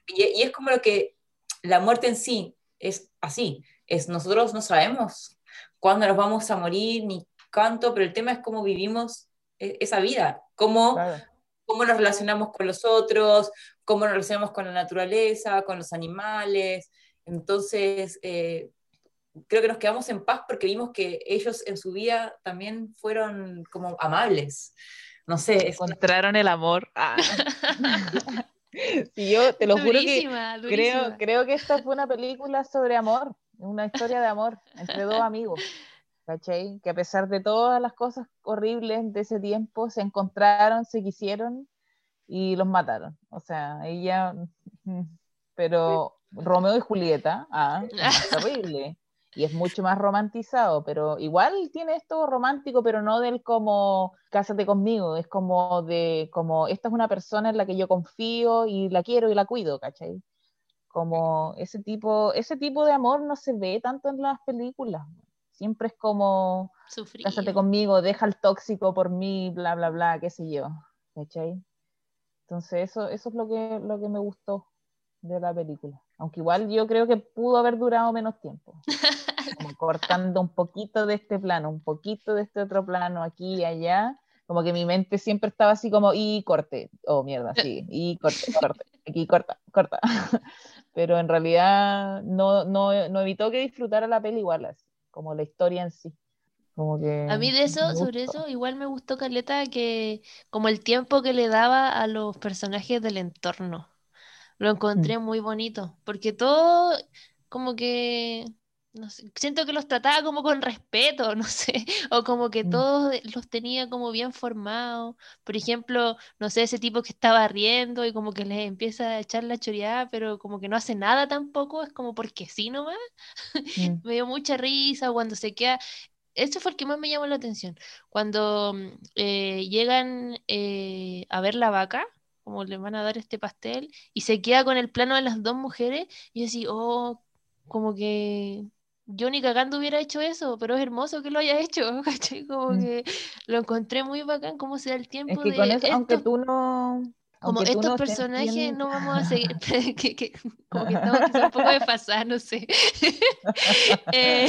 y, y es como lo que la muerte en sí es así, es nosotros no sabemos cuándo nos vamos a morir ni cuánto, pero el tema es cómo vivimos e- esa vida, cómo, Claro. cómo nos relacionamos con los otros, cómo nos relacionamos con la naturaleza, con los animales. Entonces, eh, creo que nos quedamos en paz porque vimos que ellos en su vida también fueron como amables. No sé, es una- Encontraron el amor. Ah. <laughs> Sí, yo te lo juro que Durísima, creo, creo que esta fue una película sobre amor, una historia de amor entre dos amigos. ¿Cachai? Que a pesar de todas las cosas horribles de ese tiempo, se encontraron, se quisieron y los mataron. O sea, ella, pero Romeo y Julieta, ah, es <laughs> terrible. Y es mucho más romantizado, pero igual tiene esto romántico, pero no del como cásate conmigo, es como de como esta es una persona en la que yo confío y la quiero y la cuido, ¿cachai? Como ese tipo, ese tipo de amor no se ve tanto en las películas. Siempre es como, Sufrí. cásate conmigo, deja el tóxico por mí, bla, bla, bla, qué sé yo. ¿Cachai? Entonces eso, eso es lo que, lo que me gustó de la película. Aunque igual yo creo que pudo haber durado menos tiempo. <laughs> Como cortando un poquito de este plano, un poquito de este otro plano, aquí y allá. Como que mi mente siempre estaba así como, y corte, oh mierda, sí, y corte, corte, aquí corta, corta. <laughs> Pero en realidad no, no, no evitó que disfrutara la peli igual, así, como la historia en sí. Como que A mí de eso, sobre eso, igual me gustó Caleta que como el tiempo que le daba a los personajes del entorno. Lo encontré muy bonito, porque todo como que, no sé, siento que los trataba como con respeto, <laughs> no sé, o como que Mm. todos los tenía como bien formados. Por ejemplo, no sé, ese tipo que estaba riendo y como que les empieza a echar la choreada, pero como que no hace nada tampoco, es como porque sí nomás Mm. <laughs> me dio mucha risa cuando se queda. Eso fue el que más me llamó la atención. Cuando mm, eh, llegan eh, a ver la vaca, como le van a dar este pastel, y se queda con el plano de las dos mujeres, y yo así, oh, como que yo ni cagando hubiera hecho eso, pero es hermoso que lo haya hecho, <laughs> ¿cachai? Como Mm. que lo encontré muy bacán, cómo se da el Es tiempo que de con eso, aunque tú no... como estos no personajes no vamos a <laughs> seguir, <laughs> que, que- como que estamos un poco desfasadas, no sé. <laughs> Eh,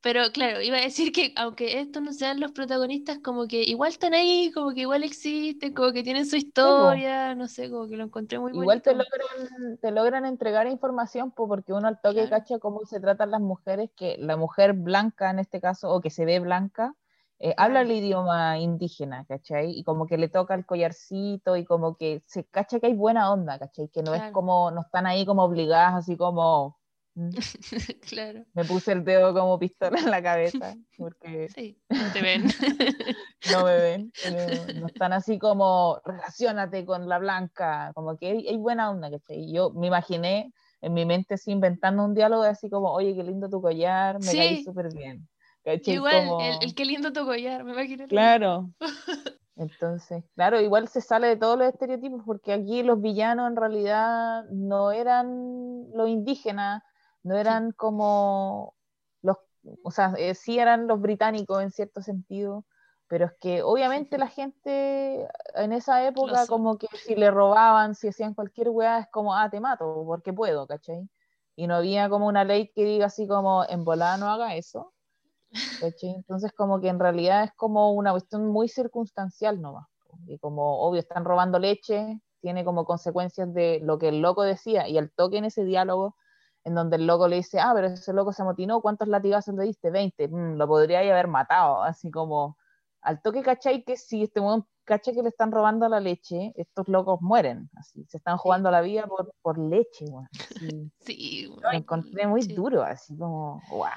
pero claro, iba a decir que aunque estos no sean los protagonistas, como que igual están ahí, como que igual existen, como que tienen su historia, no sé, como que lo encontré muy Igual te logran, te logran entregar información, po, porque uno al toque Claro. cacha cómo se tratan las mujeres, que la mujer blanca en este caso, o que se ve blanca, eh, habla el idioma indígena, ¿cachai? Y como que le toca el collarcito y como que se cacha que hay buena onda, ¿cachai? Que no es Claro. como, no están ahí como obligadas, así como, mm, <laughs> Claro, me puse el dedo como pistola en la cabeza, porque <laughs> sí, no te ven. <laughs> no me ven, no están así como relacionate con la blanca, como que hay, hay buena onda, ¿cachai? Y Yo me imaginé en mi mente así inventando un diálogo así como, oye, qué lindo tu collar, me caí Sí. súper bien. Igual, Como- el, el qué lindo tu collar, me imagino. Claro. <laughs> Entonces, claro, igual se sale de todos los estereotipos porque aquí los villanos en realidad no eran los indígenas, no eran como los, o sea, eh, sí eran los británicos en cierto sentido, pero es que obviamente la gente en esa época como que si le robaban, si hacían cualquier weá, es como, ah, te mato porque puedo, ¿cachai? Y no había como una ley que diga así como, en volada no haga eso. ¿Cachai? Entonces como que en realidad es como una cuestión muy circunstancial nomás. Y como obvio están robando leche, tiene como consecuencias de lo que el loco decía y al toque en ese diálogo en donde el loco le dice, ah, pero ese loco se amotinó, ¿cuántos latigazos le diste? 20, "Mm, lo podría haber matado, así como al toque, ¿cachai? Que si este weón cacha que le están robando la leche, estos locos mueren, así, se están jugando la vida por, por leche, así. <laughs> Sí, Lo encontré muy sí. duro, así como, guau.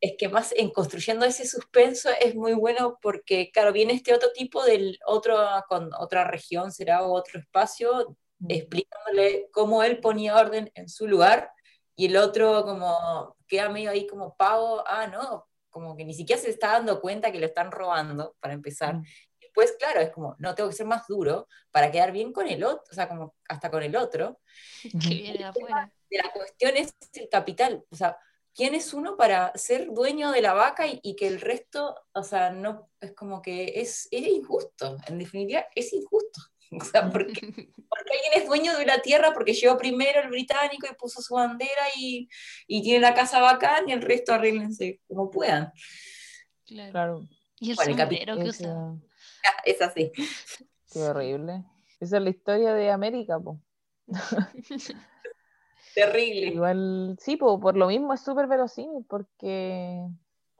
Es que más en construyendo ese suspenso es muy bueno porque, claro, viene este otro tipo del otro, con otra región, será o otro espacio, explicándole cómo él ponía orden en su lugar y el otro como queda medio ahí como pavo, ah, no, como que ni siquiera se está dando cuenta que lo están robando, para empezar. Mm. Después, claro, es como, no, tengo que ser más duro para quedar bien con el otro, o sea, como hasta con el otro que viene de afuera. de la cuestión es el capital. O sea, ¿quién es uno para ser dueño de la vaca y, y que el resto, o sea, no, es como que es, es injusto. En definitiva, es injusto. <laughs> O sea, porque, <laughs> porque alguien es dueño de la tierra porque llegó primero el británico y puso su bandera y, y tiene la casa bacán y el resto arréglense como puedan. Claro. Claro, Y el Bueno, el sombrero que usa. <laughs> Es así. qué horrible. Esa es la historia de América, po. Terrible. Igual, sí, po, por lo mismo es súper verosímil, porque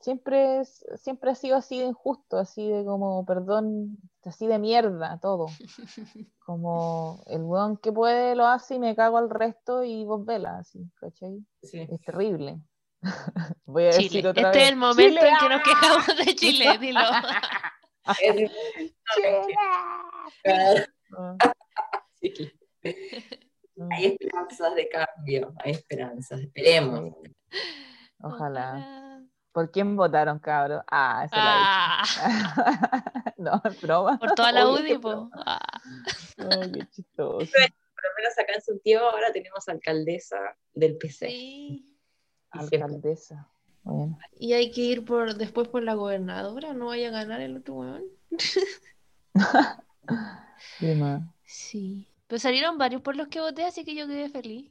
siempre, es- siempre ha sido así de injusto, así de como, perdón, así de mierda todo. <laughs> Como el weón que puede lo hace y me cago al resto y vos vela, así, ¿cachai? Sí. Es terrible. <laughs> Voy a Chile. decir otra Este vez. es el momento ¡Chile! en que nos quejamos de Chile, dilo. Es- ¡Chile! Hay esperanzas de cambio, hay esperanzas, esperemos. Ojalá. ¿Por quién votaron, cabros? Ah, esa Ah, la <laughs> no, es broma. por toda la UDI, po. Ah. Ay, qué chistoso. Por lo menos acá en Santiago ahora tenemos alcaldesa del PC. Sí. Se- Alcaldesa. Bueno, Y hay que ir por después por la gobernadora, no vaya a ganar el otro weón. <laughs> Sí. Pero salieron varios por los que voté, así que yo quedé feliz.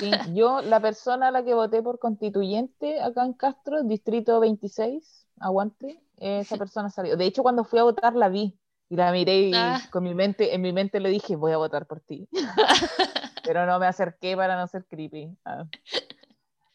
Sí, <laughs> yo, la persona a la que voté por constituyente acá en Castro, distrito 26, aguante, esa <laughs> persona salió. De hecho, cuando fui a votar la vi y la miré y Ah. con mi mente, en mi mente le dije, voy a votar por ti. <laughs> Pero no me acerqué para no ser creepy. Ah.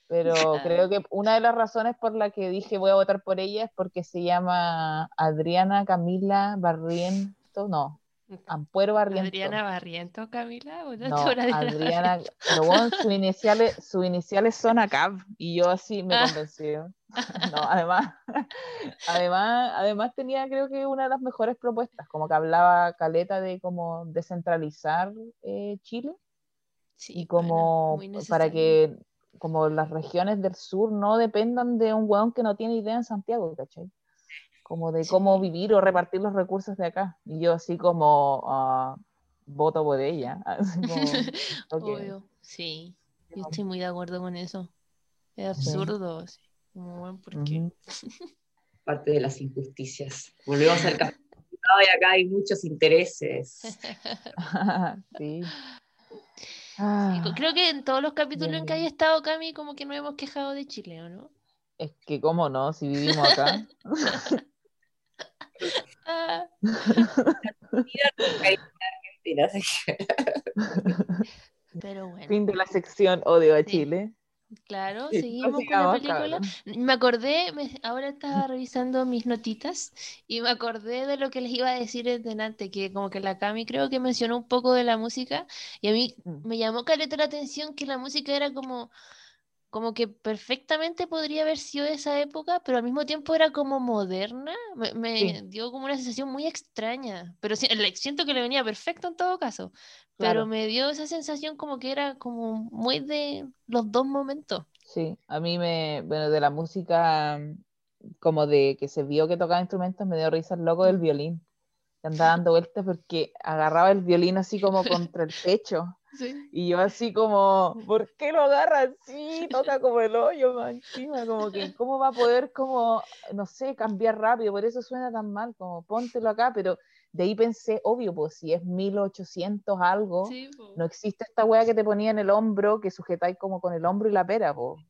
Pero creo que una de las razones por la que dije voy a votar por ella es porque se llama Adriana Camila Barriento, no, Ampuero Barriento. Adriana Barriento, Camila. ¿votaste No, Adriana pero bueno, <laughs> sus iniciales, sus iniciales son ACAB y yo así me Ah. convencí. <laughs> No, además, <laughs> además, además tenía creo que una de las mejores propuestas, como que hablaba Caleta de como descentralizar eh, Chile Sí, y bueno, como muy para que como las regiones del sur no dependan de un hueón que no tiene idea en Santiago, ¿cachai? Como de cómo vivir o repartir los recursos de acá. Y yo así como ah, voto por ella. <laughs> como. <laughs> Obvio, sí. Yo estoy muy de acuerdo con eso. Es absurdo. sí. Como, bueno, ¿por qué? Ujú. <laughs> Parte de las injusticias. Volvemos al capitulado y acá hay muchos intereses. sí. Sí, Ah, Creo que en todos los capítulos en que haya estado Cami, como que nos hemos quejado de Chile, ¿o no? es que cómo no, si vivimos acá. Pero bueno, fin de la sección Odio a Sí. Chile. claro, Sí, seguimos con la película. Me acordé, me- ahora estaba revisando mis notitas y me acordé de lo que les iba a decir delante, que como que la Cami creo que mencionó un poco de la música y a mí Mm. me llamó caleta la atención que la música era como, como que perfectamente podría haber sido de esa época, pero al mismo tiempo era como moderna. Me, me Sí. dio como una sensación muy extraña, pero si- siento que le venía perfecto en todo caso, pero Claro. me dio esa sensación como que era como muy de los dos momentos. Sí, a mí me, bueno, de la música, mm, como de que se vio que tocaba instrumentos, me dio risa el loco del violín. Que andaba dando vueltas porque agarraba el violín así como <laughs> contra el pecho. Y yo así como, ¿por qué lo agarra así? Toca como el hoyo más encima, como que, ¿cómo va a poder como, no sé, cambiar rápido? Por eso suena tan mal, como póntelo acá, pero de ahí pensé, obvio, pues si es 1800 algo, Sí, no existe esta wea que te ponía en el hombro, que sujetáis como con el hombro y la pera, pues.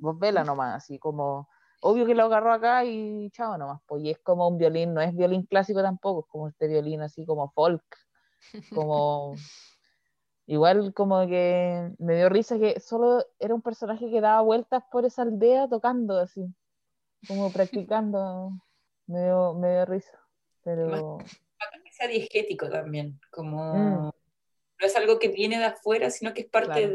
Vos vela nomás, así como, obvio que lo agarró acá y chao nomás, pues. Y es como un violín, no es violín clásico tampoco, es como este violín así como folk, <laughs> como... Igual como que me dio risa que solo era un personaje que daba vueltas por esa aldea tocando así, como <laughs> practicando. Me dio, me dio risa. Pero que sea diegético también, como Mm. no es algo que viene de afuera, sino que es parte Claro. de,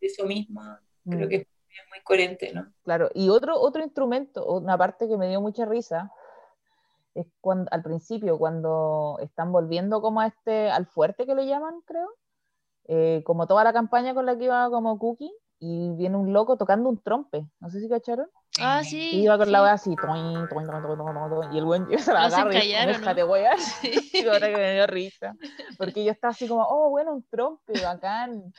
de eso mismo. Creo mm, que es muy coherente, ¿no? claro. Y otro, otro instrumento, una parte que me dio mucha risa, es cuando al principio, cuando están volviendo como a este, al fuerte que le llaman, creo, eh, como toda la campaña con la que iba como Cookie, y viene un loco tocando un trompe. No sé si cacharon. Ah, Y sí. iba con la sí. wea así, toin, toin, toin, toin, toin, toin, y el buen se la agarra y es como, encallaron, déjate ¿no? wea. Sí. <laughs> Y ahora que me dio risa. Porque yo estaba así como, oh, bueno, un trompe, bacán.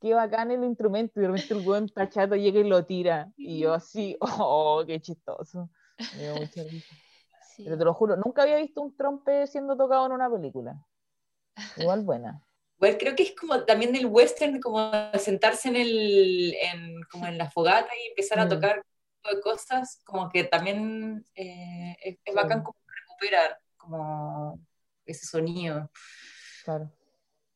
Qué bacán el instrumento. Y de repente el buen tachato llega y lo tira. Y yo así, <laughs> oh, qué chistoso. Me dio mucha risa. Sí. Pero te lo juro, nunca había visto un trompe siendo tocado en una película. Igual buena. Bueno, creo que es como también del western, como sentarse en, el, en, como en la fogata y empezar a Mm. tocar de cosas, como que también eh, es, es bacán como recuperar como ese sonido, Claro.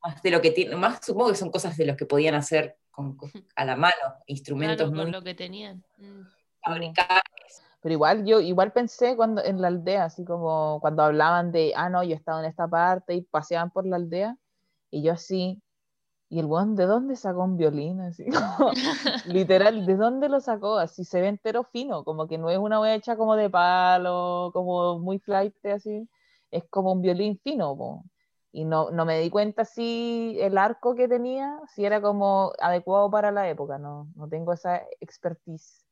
más de lo que tiene, más supongo que son cosas de los que podían hacer con, con- <laughs> a la mano, instrumentos Claro, con muy lo que tenían. Mm. fabricados. Pero igual yo igual pensé cuando en la aldea, así como cuando hablaban de, ah, no, yo he estado en esta parte y paseaban por la aldea, y yo así, y el weón, ¿de dónde sacó un violín? Así como, <laughs> literal, ¿de dónde lo sacó? Así se ve entero fino, como que no es una wea hecha como de palo, como muy flight, así, es como un violín fino, po. Y no, no me di cuenta si el arco que tenía, si era como adecuado para la época, no, no tengo esa expertise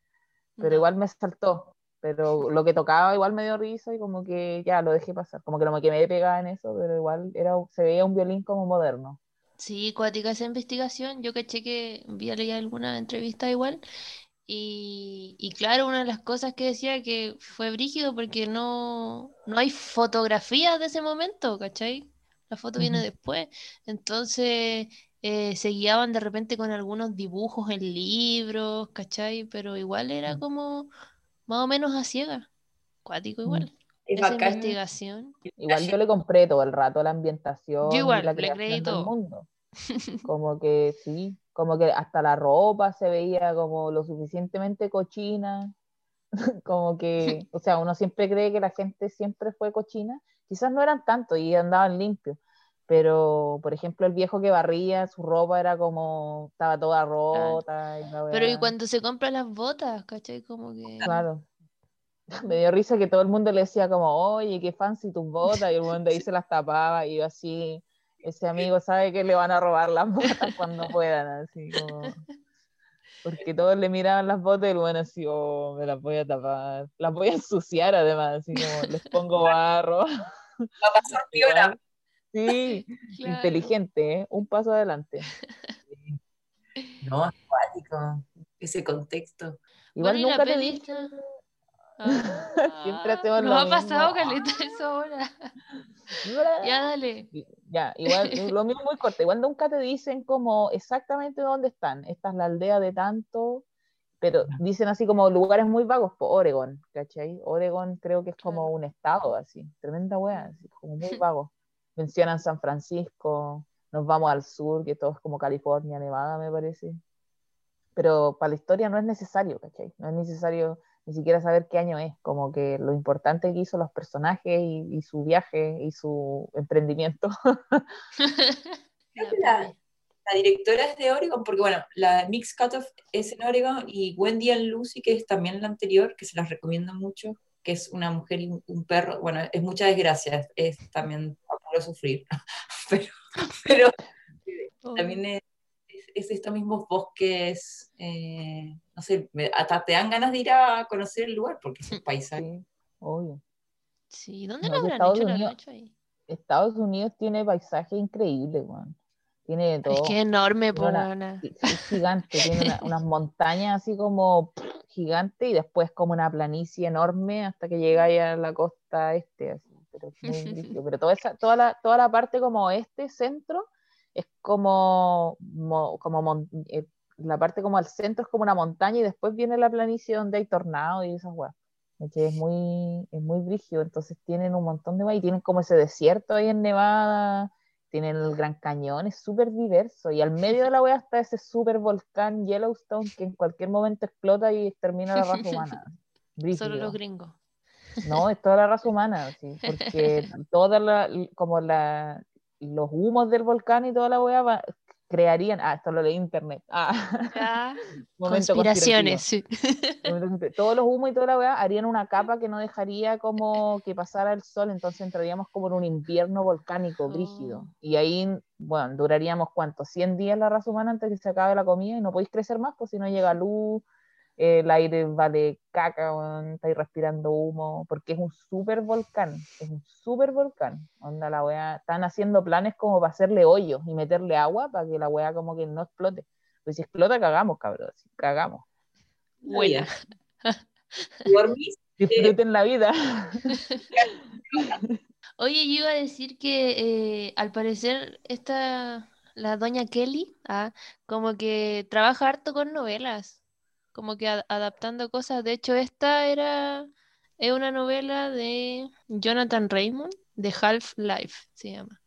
pero No. igual me saltó. Pero lo que tocaba igual me dio risa y como que ya lo dejé pasar. Como que no me quedé pegada en eso, pero igual era, se veía un violín como moderno. Sí, cuática esa investigación. Yo caché que vi a leer alguna entrevista igual Y, y claro, una de las cosas que decía que fue brígido porque no, no hay fotografías de ese momento, ¿cachai? La foto viene después. Entonces eh, se guiaban de repente con algunos dibujos en libros, ¿cachai? Pero igual era Mm. como más o menos a ciega. Cuático Mm. igual. Es Esa bacán. investigación. Igual yo le compré todo el rato la ambientación Yo igual, y la le creación creí del todo. mundo. <laughs> Como que sí, como que hasta la ropa se veía como lo suficientemente cochina, <laughs> como que, <laughs> o sea, uno siempre cree que la gente siempre fue cochina, quizás no eran tanto y andaban limpios, pero por ejemplo el viejo que barría, su ropa era como, estaba toda rota y la Pero y cuando se compran las botas, ¿cachai? Como que... Claro. <laughs> Me dio risa que todo el mundo le decía como, oye, qué fancy tus botas, y el mundo ahí <laughs> se las tapaba, y yo así, ese amigo sabe que le van a robar las botas cuando puedan, así como, porque todos le miraban las botas y el bueno así, oh, me las voy a tapar, las voy a ensuciar además, así como, les pongo barro. <laughs> Va sí, <laughs> Claro. inteligente, ¿eh? un paso adelante. <laughs> No, acuático. Ese contexto. Igual Bueno, nunca te dije, está- <laughs> Siempre Ah, hacemos Nos lo ha pasado mismo. caleta eso ahora. Ya dale. Ya, igual, lo mismo muy corto, igual nunca te dicen como exactamente dónde están. Esta es la aldea de tanto, pero dicen así como lugares muy vagos, por Oregon, ¿cachai? Oregon creo que es como un estado así, tremenda wea, así, como muy vago. Mencionan San Francisco, nos vamos al sur, que todo es como California, Nevada, me parece. Pero para la historia no es necesario, ¿cachai? No es necesario ni siquiera saber qué año es, como que lo importante que hizo los personajes y, y su viaje y su emprendimiento. <laughs> La que la-. La directora es de Oregon, porque bueno, la Mix Cutoff es en Oregon y Wendy and Lucy, que es también la anterior, que se las recomiendo mucho, que es una mujer y un perro. Bueno, es mucha desgracia, es, es también sufrir, <laughs> pero, pero Oh. también es, es- es estos mismos bosques, eh, no sé, me- hasta te dan ganas de ir a conocer el lugar, porque es un <laughs> paisaje. Sí, obvio. Sí, ¿dónde No, lo habrán Estados hecho? ¿Lo han Unidos- hecho ahí? Estados Unidos tiene paisajes increíbles, weón. Tiene de todo. Es que es enorme, Tiene po, una- weona. Sí, Es gigante, tiene una- unas <laughs> montañas así como gigante y después como una planicie enorme hasta que llega ahí a la costa este, así, <laughs> pero toda, esa, toda, la, toda la parte como este, centro, es como, mo- como eh, la parte como al centro es como una montaña y después viene la planicie donde hay tornados y esas weas. ¿cachai? Es muy, es muy brígido, entonces tienen un montón de weas y tienen como ese desierto ahí en Nevada, tienen el Gran Cañón, es súper diverso. Y al medio de la wea está ese súper volcán Yellowstone que en cualquier momento explota y extermina la raza <laughs> humana. Solo los gringos. No, es toda la raza humana, sí, <laughs> porque toda la, como la, los humos del volcán y toda la wea va- crearían, ah, esto lo leí internet, ah, <laughs> Conspiraciones, sí. <laughs> todos los humos y toda la weá harían una capa que no dejaría como que pasara el sol, entonces entraríamos como en un invierno volcánico brígido. Oh. Y ahí, bueno, duraríamos cuánto, 100 días la raza humana antes que se acabe la comida y no podéis crecer más, pues si no llega luz, el aire vale caca, weón, estáis respirando humo, porque es un super volcán, es un super volcán. Onda la weá, están haciendo planes como para hacerle hoyos y meterle agua para que la weá como que no explote. Pues si explota, cagamos, cabrón, cagamos. ¿Dormís? Disfruten la vida. <laughs> <laughs> Oye, yo iba a decir que eh, al parecer esta, la doña Kelly, ah, como que trabaja harto con novelas, como que adaptando cosas. De hecho, esta era, es una novela de Jonathan Raymond, de Half-Life, se llama.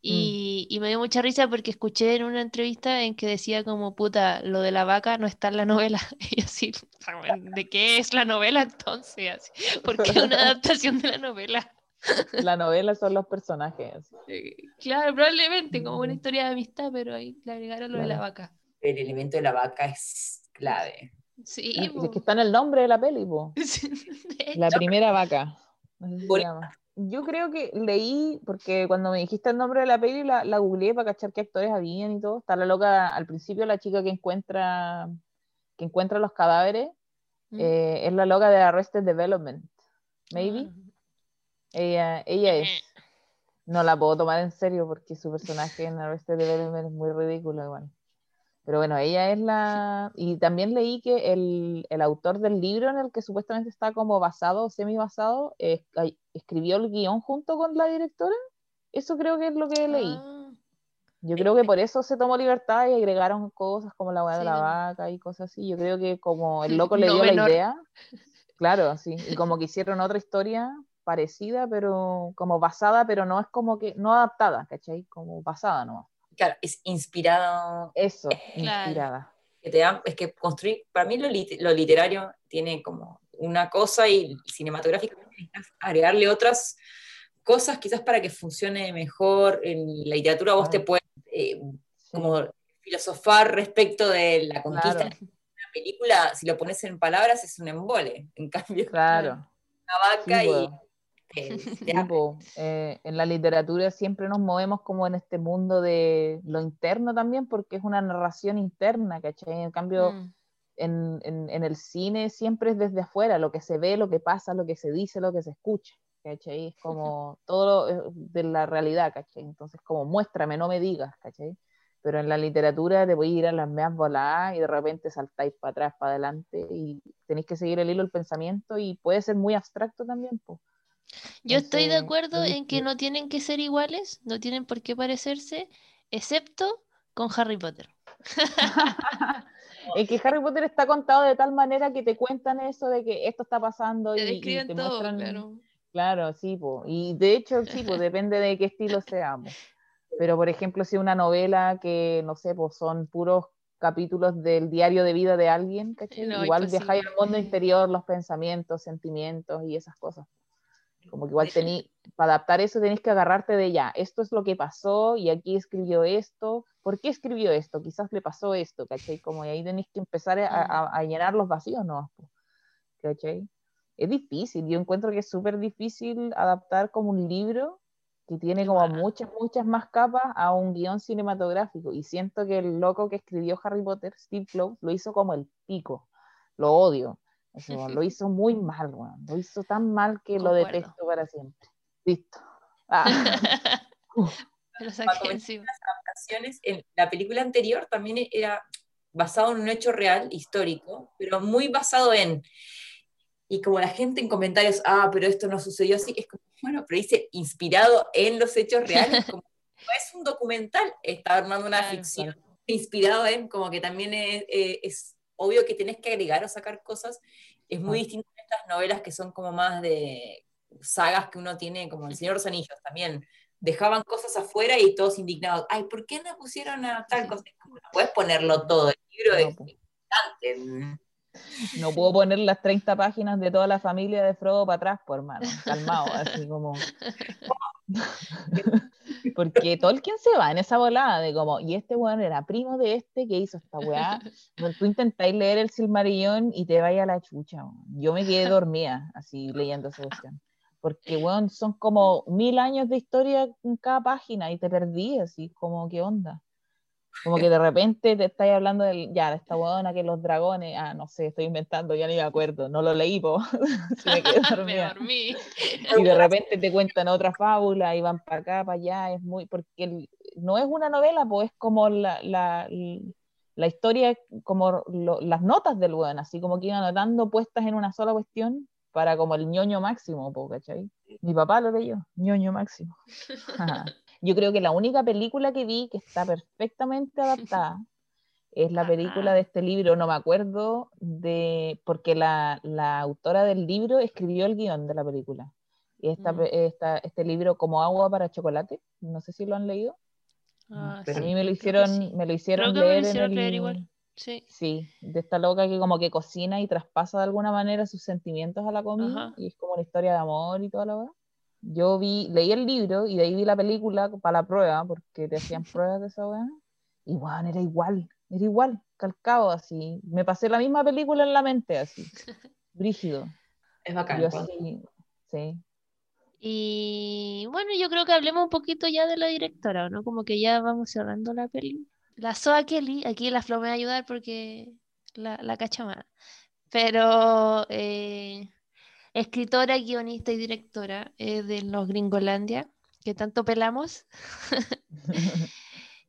Y, y me dio mucha risa porque escuché en una entrevista en que decía como, puta, lo de la vaca no está en la novela. <laughs> Y así, ¿de qué es la novela entonces? Así, <laughs> ¿Por qué una <laughs> adaptación de la novela? La novela son los personajes. Eh, Claro, probablemente como una Mm. historia de amistad, pero ahí le agregaron lo de la vaca. El elemento de la vaca es clave. Sí, po. Es que está en el nombre de la peli, po. <laughs> Sí, de La primera vaca. Yo creo que leí, porque cuando me dijiste el nombre de la peli, la, la googleé para cachar qué actores habían y todo. Está la loca, al principio la chica que encuentra, que encuentra los cadáveres, Mm. eh, es la loca de Arrested Development. Maybe. Ah. Ella, ella es. Eh. No la puedo tomar en serio porque su personaje en Arrested Development es muy ridículo igual. Pero bueno, ella es la... Y también leí que el, el autor del libro en el que supuestamente está como basado, semi basado, eh, escribió el guion junto con la directora. Eso creo que es lo que leí. Ah, Yo creo que por eso se tomó libertad y agregaron cosas como la hueá de la no. vaca y cosas así. Yo creo que como el <laughs> loco le No dio la idea, <laughs> claro, sí, y como que hicieron otra historia parecida, pero como basada, pero no es como que, no adaptada, ¿cachai? Como basada nomás. Claro, es inspirado, Eso, Claro. inspirada. que te da, es que construir, para mí lo, lit- lo literario tiene como una cosa y cinematográfico necesitas agregarle otras cosas quizás para que funcione mejor. En la literatura vos te Claro. puedes eh, como filosofar respecto de la conquista Claro. de una película, si lo pones en palabras es un embole. En cambio, claro. una vaca Sí, y. eh. <laughs> Eh, en la literatura siempre nos movemos como en este mundo de lo interno también, porque es una narración interna, ¿cachai? En cambio, mm, en, en- en el cine siempre es desde afuera, lo que se ve, lo que pasa, lo que se dice, lo que se escucha, ¿cachai? Es como <laughs> todo eh, de la realidad, ¿cachai? Entonces, como muéstrame, no me digas, ¿cachai? Pero en la literatura te voy a ir a las meas voladas y de repente saltáis para atrás, para adelante y tenéis que seguir el hilo del pensamiento y puede ser muy abstracto también, po. Yo estoy de acuerdo en que no tienen que ser iguales, no tienen por qué parecerse, excepto con Harry Potter. <laughs> Es que Harry Potter está contado de tal manera que te cuentan eso de que esto está pasando y, Te y describen te todo, muestran claro. Claro, sí, po. y de hecho, sí, pues depende de qué estilo seamos. Pero, por ejemplo, si una novela que, no sé, pues son puros capítulos del diario de vida de alguien. No, igual imposible. viajáis al mundo interior, los pensamientos, sentimientos y esas cosas. Como que igual tení, para adaptar eso tenéis que agarrarte de ya, esto es lo que pasó y aquí escribió esto, ¿por qué escribió esto? Quizás le pasó esto, ¿cachai? Como y ahí tenéis que empezar a, a- a llenar los vacíos, ¿no? ¿Cachai? Es difícil, yo encuentro que es súper difícil adaptar como un libro que tiene como muchas, muchas más capas a un guion cinematográfico y siento que el loco que escribió Harry Potter, Steve Kloves, lo hizo como el pico, lo odio. Lo <laughs> hizo muy mal. Lo hizo tan mal que lo detesto para siempre. Listo. Ah, <laughs> encima. canciones, en la película anterior también era basado en un hecho real, histórico, pero muy basado en. Y como la gente en comentarios, ah, pero esto no sucedió así, es como, bueno, pero dice inspirado en los hechos reales, como <laughs> no es un documental, está armando una Claro. ficción inspirado en, como que también es, eh, es obvio que tenés que agregar o sacar cosas. Es muy Ah. distinto a estas novelas que son como más de sagas que uno tiene, como El Señor de los Anillos también. Dejaban cosas afuera y todos indignados. Ay, ¿por qué no pusieron a tal cosa? No puedes ponerlo todo. El libro No, es po. No puedo poner las 30 páginas de toda la familia de Frodo para atrás, pues hermano, calmado, así como. <laughs> Porque Tolkien se va en esa volada de como, y este weón era primo de este que hizo esta weá. Tú intentáis leer el Silmarillón y te vaya la chucha. weón. Yo me quedé dormida así leyendo esa cuestión. Porque, weón, son como mil años de historia en cada página y te perdí así, como, ¿qué onda? Como que de repente te estáis hablando del, ya, de esta weona que los dragones, ah, no sé, estoy inventando, ya ni me acuerdo, no lo leí, po. <laughs> Me quedé <laughs> Me dormí. y de repente te cuentan otra fábula y van para acá, para allá, es muy, porque el- no es una novela, pues es como la, la, la historia, como lo- las notas del weón, así como que iban anotando puestas en una sola cuestión para como el ñoño máximo, po, ¿cachai? Mi papá lo leyó, ñoño máximo. <laughs> Yo creo que la única película que vi que está perfectamente adaptada <laughs> es la película de este libro, no me acuerdo de, porque la, la autora del libro escribió el guion de la película. Y esta, Mm. esta- este libro como agua para chocolate, no sé si lo han leído. Ah, Pero A sí, mí me lo hicieron, sí. me lo hicieron me leer hicieron en leer el- igual. Sí. Sí, de esta loca que como que cocina y traspasa de alguna manera sus sentimientos a la comida Ajá. y es como una historia de amor y toda la verdad. Yo vi, leí el libro y de ahí vi la película para la prueba, porque te hacían <laughs> pruebas de esa weá. Y bueno, era igual, era igual, calcado así. Me pasé la misma película en la mente así, <laughs> brígido. Es bacán. Yo cuando- sí, sí. Y bueno, yo creo que hablemos un poquito ya de la directora, ¿no? Como que ya vamos cerrando la peli. La Soa Kelly, aquí la Flo me va a ayudar porque la, la cacha más. Pero eh, escritora, guionista y directora eh, de los Gringolandia, que tanto pelamos. <laughs> <laughs>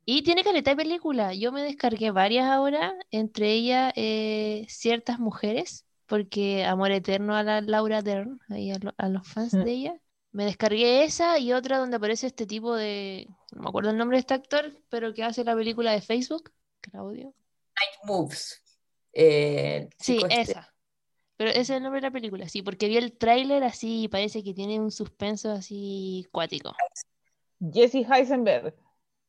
Y tiene caleta de película. Yo me descargué varias ahora, entre ellas eh, Ciertas Mujeres, porque Amor Eterno a la Laura Dern, ahí a, lo- a los fans Mm. <laughs> de ella. Me descargué esa y otra donde aparece este tipo de, no me acuerdo el nombre de este actor, pero que hace la película de Facebook, Claudio. Night Moves. Eh, Sí, este. Pero ese es el nombre de la película, sí, porque vi el tráiler así y parece que tiene un suspenso así cuático. Jesse Heisenberg.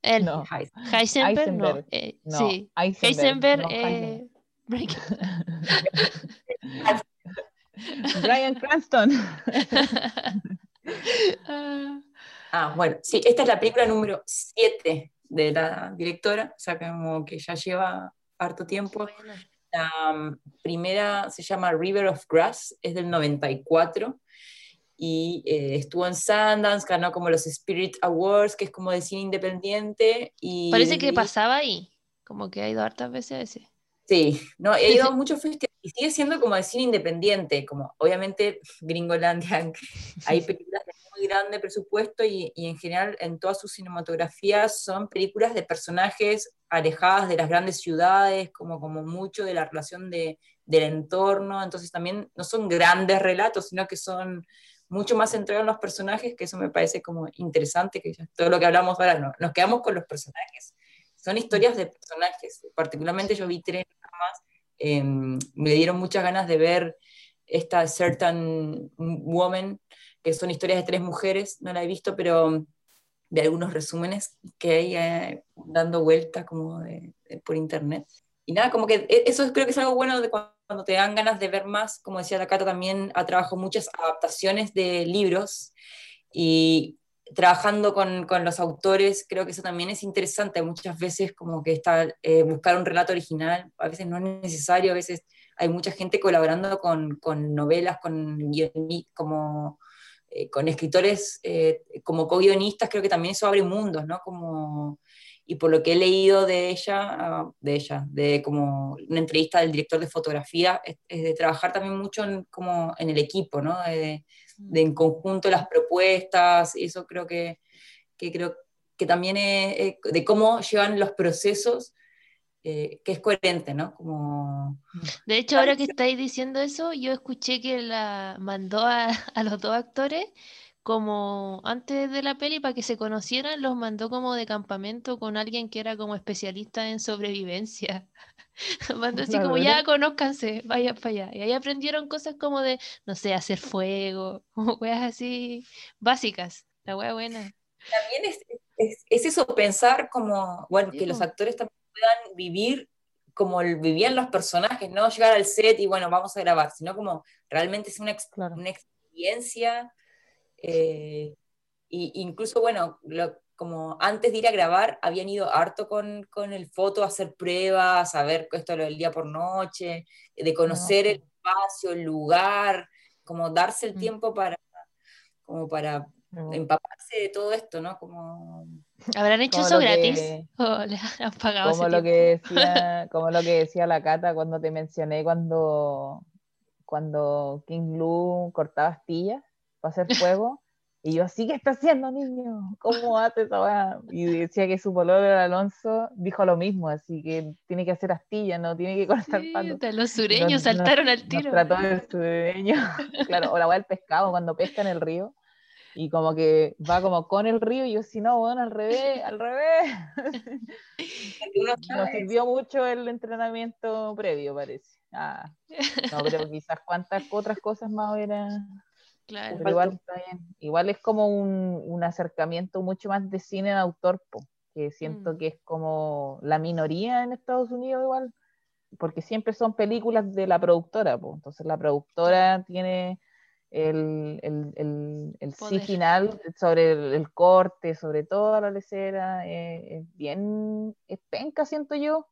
Él, No, Heist. Heisenberg, no, Heisenberg. eh, no. sí. Heisenberg. Heisenberg, no eh, Heisenberg. <laughs> Brian Cranston. <laughs> Ah, bueno, sí, esta es la película número 7 de la directora, o sea, que como que ya lleva harto tiempo. bueno. La um, primera se llama River of Grass, es del 94 y eh, estuvo en Sundance, ganó como los Spirit Awards, que es como de cine independiente. Y Parece que pasaba ahí, como que ha ido hartas veces a ese. Sí, no, he ido a muchos festivales y sigue siendo como de cine independiente, como obviamente Gringolandia, <laughs> hay <laughs> películas de muy grande presupuesto y, y en general en toda su cinematografía son películas de personajes alejadas de las grandes ciudades, como, como mucho de la relación de, del entorno, entonces también no son grandes relatos, sino que son mucho más centrados en los personajes, que eso me parece como interesante, que ya todo lo que hablamos ahora, no, nos quedamos con los personajes. Son historias de personajes. Particularmente yo vi tres nada más. eh, me dieron muchas ganas de ver esta Certain Woman, que son historias de tres mujeres. No la he visto, pero de algunos resúmenes que hay eh, dando vueltas como de- de- por internet. Y nada, como que e- eso creo que es algo bueno de cuando cuando te dan ganas de ver más. Como decía la Cata, también ha trabajado muchas adaptaciones de libros y trabajando con, con los autores, creo que eso también es interesante. Muchas veces como que está eh, buscar un relato original, a veces no es necesario, a veces hay mucha gente colaborando con, con novelas, con como eh, con escritores eh, como co-guionistas, creo que también eso abre mundos, ¿no? Como, y por lo que he leído de ella, ah, de ella, de como una entrevista del director de fotografía, es, de trabajar también mucho en, como en el equipo, ¿no? En conjunto las propuestas, y eso creo que, que creo que también es de cómo llevan los procesos, eh, que es coherente, ¿no? Como, De hecho, ahora que estáis diciendo eso, yo escuché que la mandó a, <laughs> a los dos actores como antes de la peli para que se conocieran, los mandó como de campamento con alguien que era como especialista en sobrevivencia. <laughs> Mandó así como ya conózcanse, vayan para allá. Y ahí aprendieron cosas como de, no sé, hacer fuego, <laughs> como weas así básicas. La wea buena. también es, es, es eso, pensar como, bueno, Sí, que los actores también puedan vivir como vivían los personajes, no llegar al set y bueno, vamos a grabar, sino como realmente es una, ex- Claro. una experiencia, eh, y incluso, bueno, lo- como antes de ir a grabar, habían ido harto con, con el foto a hacer pruebas, a ver esto lo del día por noche, de conocer el espacio, el lugar, como darse el Mm. tiempo para, como para No. empaparse de todo esto, ¿no? Como... ¿Habrán hecho Como eso gratis? que- <laughs> ¿O les han pagado Como lo tiempo? que <laughs> decía, como lo que decía la Cata cuando te mencioné cuando, cuando King Lu cortaba astillas para hacer fuego. Y yo, ¿sí que está haciendo, niño? ¿Cómo hace esa weá? Y decía que su pololo Alonso dijo lo mismo, así que tiene que hacer astillas, no tiene que cortar Sí, palos. hasta los sureños Nos- saltaron al Nos tiro. trató de sureño, <laughs> claro, o la weá del pescado cuando pesca en el río. Y como que va como con el río, y yo, si no, bueno, al revés, al revés. <laughs> <laughs> Nos sirvió mucho el entrenamiento previo, parece. Ah, no, pero quizás cuántas otras cosas más hubiera. Claro. Pero igual está bien. Igual es como un, un acercamiento mucho más de cine de autor, po, que siento Mm. que es como la minoría en Estados Unidos igual, porque siempre son películas de la productora, po. Entonces la productora tiene el, el, el, el sí final sobre el, el corte, sobre toda la lecera, eh, es bien, es penca, siento yo.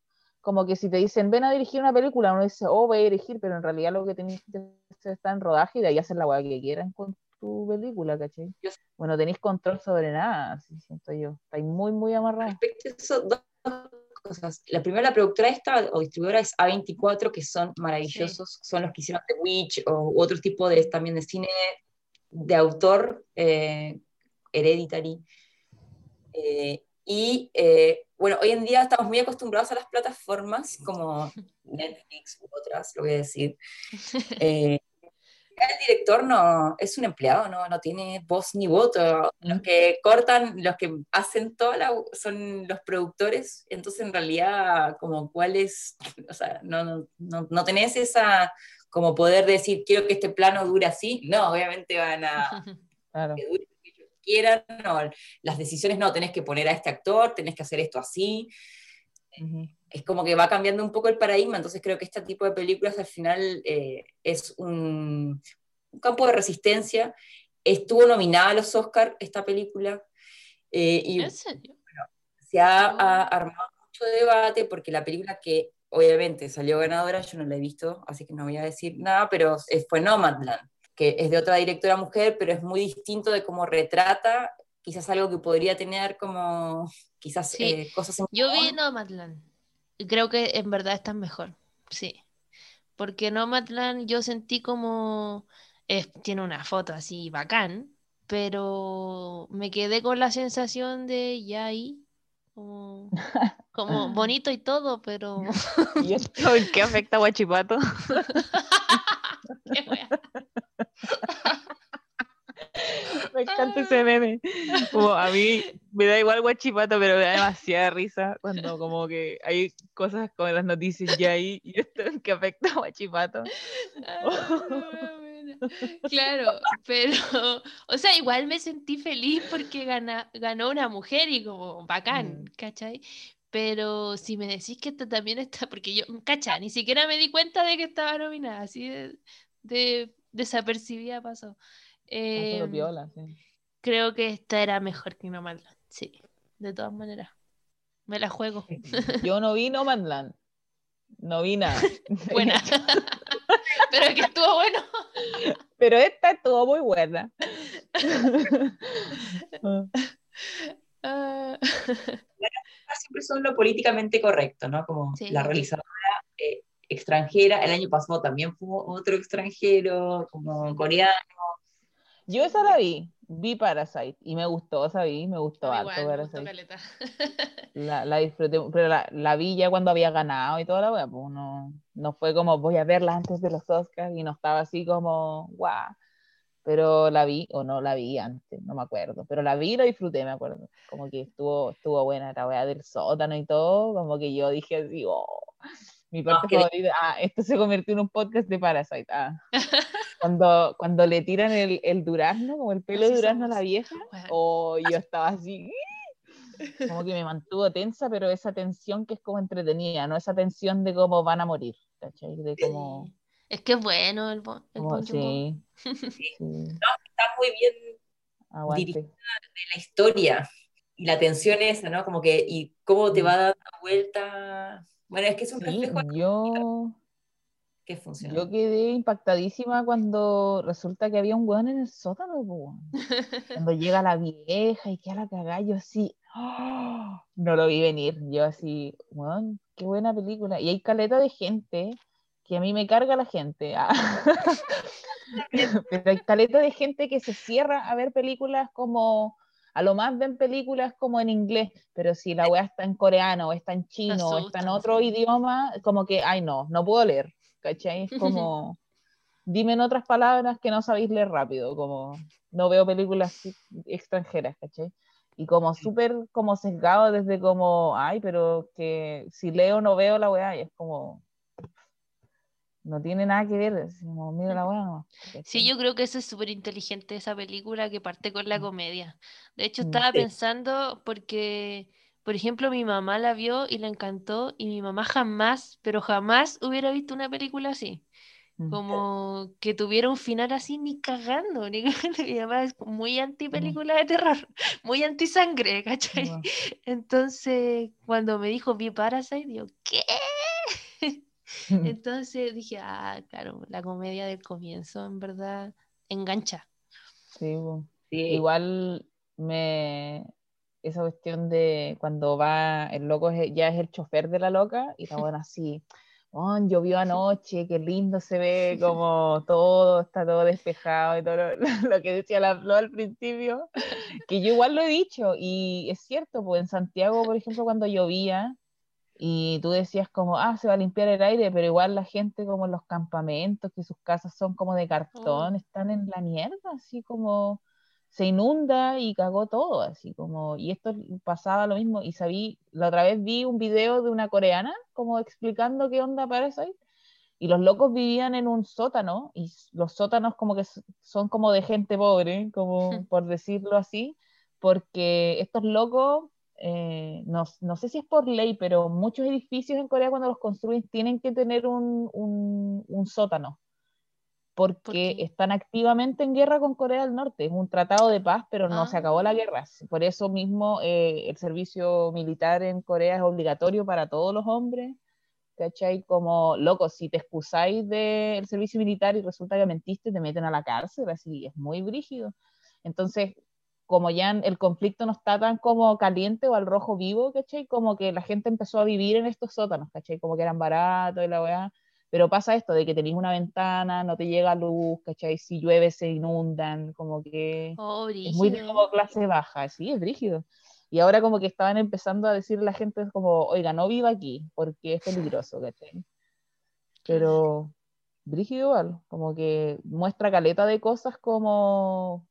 Como que si te dicen, ven a dirigir una película, uno dice, oh, voy a dirigir, pero en realidad lo que tenéis que hacer está en rodaje y de ahí hacer la weá que quieran con tu película, ¿cachai? Yo- Bueno, tenéis control sobre nada, así siento yo. Estáis muy, muy amarrados. respecto a eso, dos cosas. La primera, la productora esta o distribuidora es A24, que son maravillosos, son los que hicieron The Witch o otro tipo de, también de cine de autor, eh, Hereditary. Eh, Y eh, bueno, hoy en día estamos muy acostumbrados a las plataformas como Netflix u otras, lo voy a decir. <laughs> Eh, el director no es un empleado, no, no tiene voz ni voto. Los que cortan, los que hacen toda la, son los productores. Entonces, en realidad, como cuál es, <laughs> o sea, no, no, no, no tenés esa como poder decir, quiero que este plano dure así. No, obviamente van a <laughs> Claro. que dure quieran. No, las decisiones no, tenés que poner a este actor, tenés que hacer esto así. Ujú. es como que va cambiando un poco el paradigma, entonces creo que este tipo de películas al final eh, es un, un campo de resistencia. Estuvo nominada a los Oscars esta película eh, y ¿En serio? se ha, ha armado mucho debate porque la película que obviamente salió ganadora, yo no la he visto, así que no voy a decir nada, pero es- fue Nomadland, que es de otra directora mujer, pero es muy distinto de cómo retrata quizás algo que podría tener como quizás Sí. eh, cosas en Yo vi. Nomadland y creo que en verdad está mejor, sí. Porque Nomadland yo sentí como es- tiene una foto así bacán, pero me quedé con la sensación de ya ahí, como, <laughs> como bonito y todo, pero <laughs> ¿Y esto en qué afecta a Guachipato? <laughs> qué wea. <laughs> Me encanta ese meme. Como a mí <laughs> me da igual Guachipato, pero me da demasiada risa cuando como que hay cosas como las noticias ya ahí y esto que afecta a Guachipato. Buena. Claro, pero, o sea, igual me sentí feliz porque gana- ganó una mujer y como bacán, Mm. ¿cachai? Pero si me decís que esta también está, porque yo, cacha, ni siquiera me di cuenta de que estaba nominada, así de, de desapercibida pasó. Pasó Em, sí. creo que esta era mejor que Nomadland, sí, de todas maneras. Me la juego. <laughs> Yo no vi Nomadland. No vi nada. <laughs> Buena. <laughs> Pero que estuvo bueno. Pero esta estuvo muy buena. Ah, siempre son lo políticamente correcto, ¿no? Como Sí. la realizadora eh, extranjera, el año pasado también fue otro extranjero, como coreano. Yo esa la vi, vi Parasite y me gustó, esa vi, me gustó harto igual, me gustó. <laughs> La, la disfruté, pero la, la vi ya cuando había ganado y toda la wea, pues no, no fue como voy a verla antes de los Oscars y no estaba así como guau. Pero la vi, o no la vi antes, no me acuerdo, pero la vi y la disfruté, me acuerdo. Como que estuvo, estuvo buena la wea del sótano y todo, como que yo dije así, oh, mi parte que- favorita, ah, esto se convirtió en un podcast de Parasite, ah. <laughs> Cuando, cuando le tiran el, el durazno, como el pelo de durazno a la vieja, o yo estaba así, <laughs> como que me mantuvo tensa, pero esa tensión que es como entretenida, no esa tensión de cómo van a morir, ¿cachai? De cómo, sí. Es que es bueno el, Bo- el como- Bong Joon-ho. sí, <laughs> Está muy bien aguante. Dirigida. de la historia y la tensión esa, ¿no? Como que, y cómo te va dando vuelta. Bueno, es que es un Sí, reflejo yo, que funciona. yo quedé impactadísima cuando resulta que había un weón en el sótano, weón. <laughs> Cuando llega la vieja y queda la cagada, yo así, ¡ah! no lo vi venir. Yo así, weón, qué buena película. Y hay caleta de gente que a mí me carga la gente. ah. <laughs> <laughs> Pero hay caleta de gente que se cierra a ver películas como, a lo más ven películas como en inglés, pero si la weá está en coreano, o está en chino, o está en otro idioma, como que, ay no, no puedo leer. ¿Cachai? Es como, <laughs> dime en otras palabras que no sabéis leer rápido, como no veo películas extranjeras, ¿cachai? Y como súper como sesgado desde como, ay, pero que si leo no veo la weá, y es como, no tiene nada que ver, es como, mira la nomás, Sí, yo creo que eso es súper inteligente, esa película que parte con la Mm. comedia. De hecho, Mm. estaba Sí. pensando porque, por ejemplo, mi mamá la vio y le encantó y mi mamá jamás, pero jamás hubiera visto una película así. Mm. Como que tuviera un final así ni cagando. Ni <laughs> cagando. Mi mamá es muy anti película de terror, <laughs> muy anti sangre, ¿cachai? Entonces, cuando me dijo vi Parasite, digo, ¿qué? <laughs> Entonces dije, ah, claro, la comedia del comienzo en verdad engancha. Sí. Sí, Igual me esa cuestión de cuando va el loco es- ya es el chofer de la loca y la <laughs> buena así, oh, llovió anoche, qué lindo se ve, <laughs> como todo, está todo despejado y todo lo, lo que decía la Flo al principio, que yo igual lo he dicho, y es cierto, pues en Santiago, por ejemplo, cuando llovía, y tú decías como, ah, se va a limpiar el aire, pero igual la gente como en los campamentos, que sus casas son como de cartón, Oh. están en la mierda, así como se inunda y cagó todo, así como, y esto pasaba lo mismo, y sabí, la otra vez vi un video de una coreana como explicando qué onda Parasite, y los locos vivían en un sótano, y los sótanos como que son como de gente pobre, como <laughs> por decirlo así, porque estos locos, eh, no, no sé si es por ley, pero muchos edificios en Corea cuando los construyen tienen que tener un, un- un sótano, porque están activamente en guerra con Corea del Norte. Es un tratado de paz, pero no se acabó la Ah. guerra. Por eso mismo eh, el servicio militar en Corea es obligatorio para todos los hombres. ¿Cachai? Como, loco, si te excusáis del servicio militar y resulta que mentiste, te meten a la cárcel, así, es muy brígido. Entonces, como ya el conflicto no está tan como caliente o al rojo vivo, ¿cachai? Como que la gente empezó a vivir en estos sótanos, ¿cachai? Como que eran baratos y la weá. Pero pasa esto de que tenéis una ventana, no te llega luz, ¿cachai? Si llueve se inundan, como que Oh, es muy de como clase baja, sí, es brígido. Y ahora como que estaban empezando a decirle a la gente como, oiga, no viva aquí, porque es peligroso, ¿cachai? Pero brígido igual, como que muestra caleta de cosas como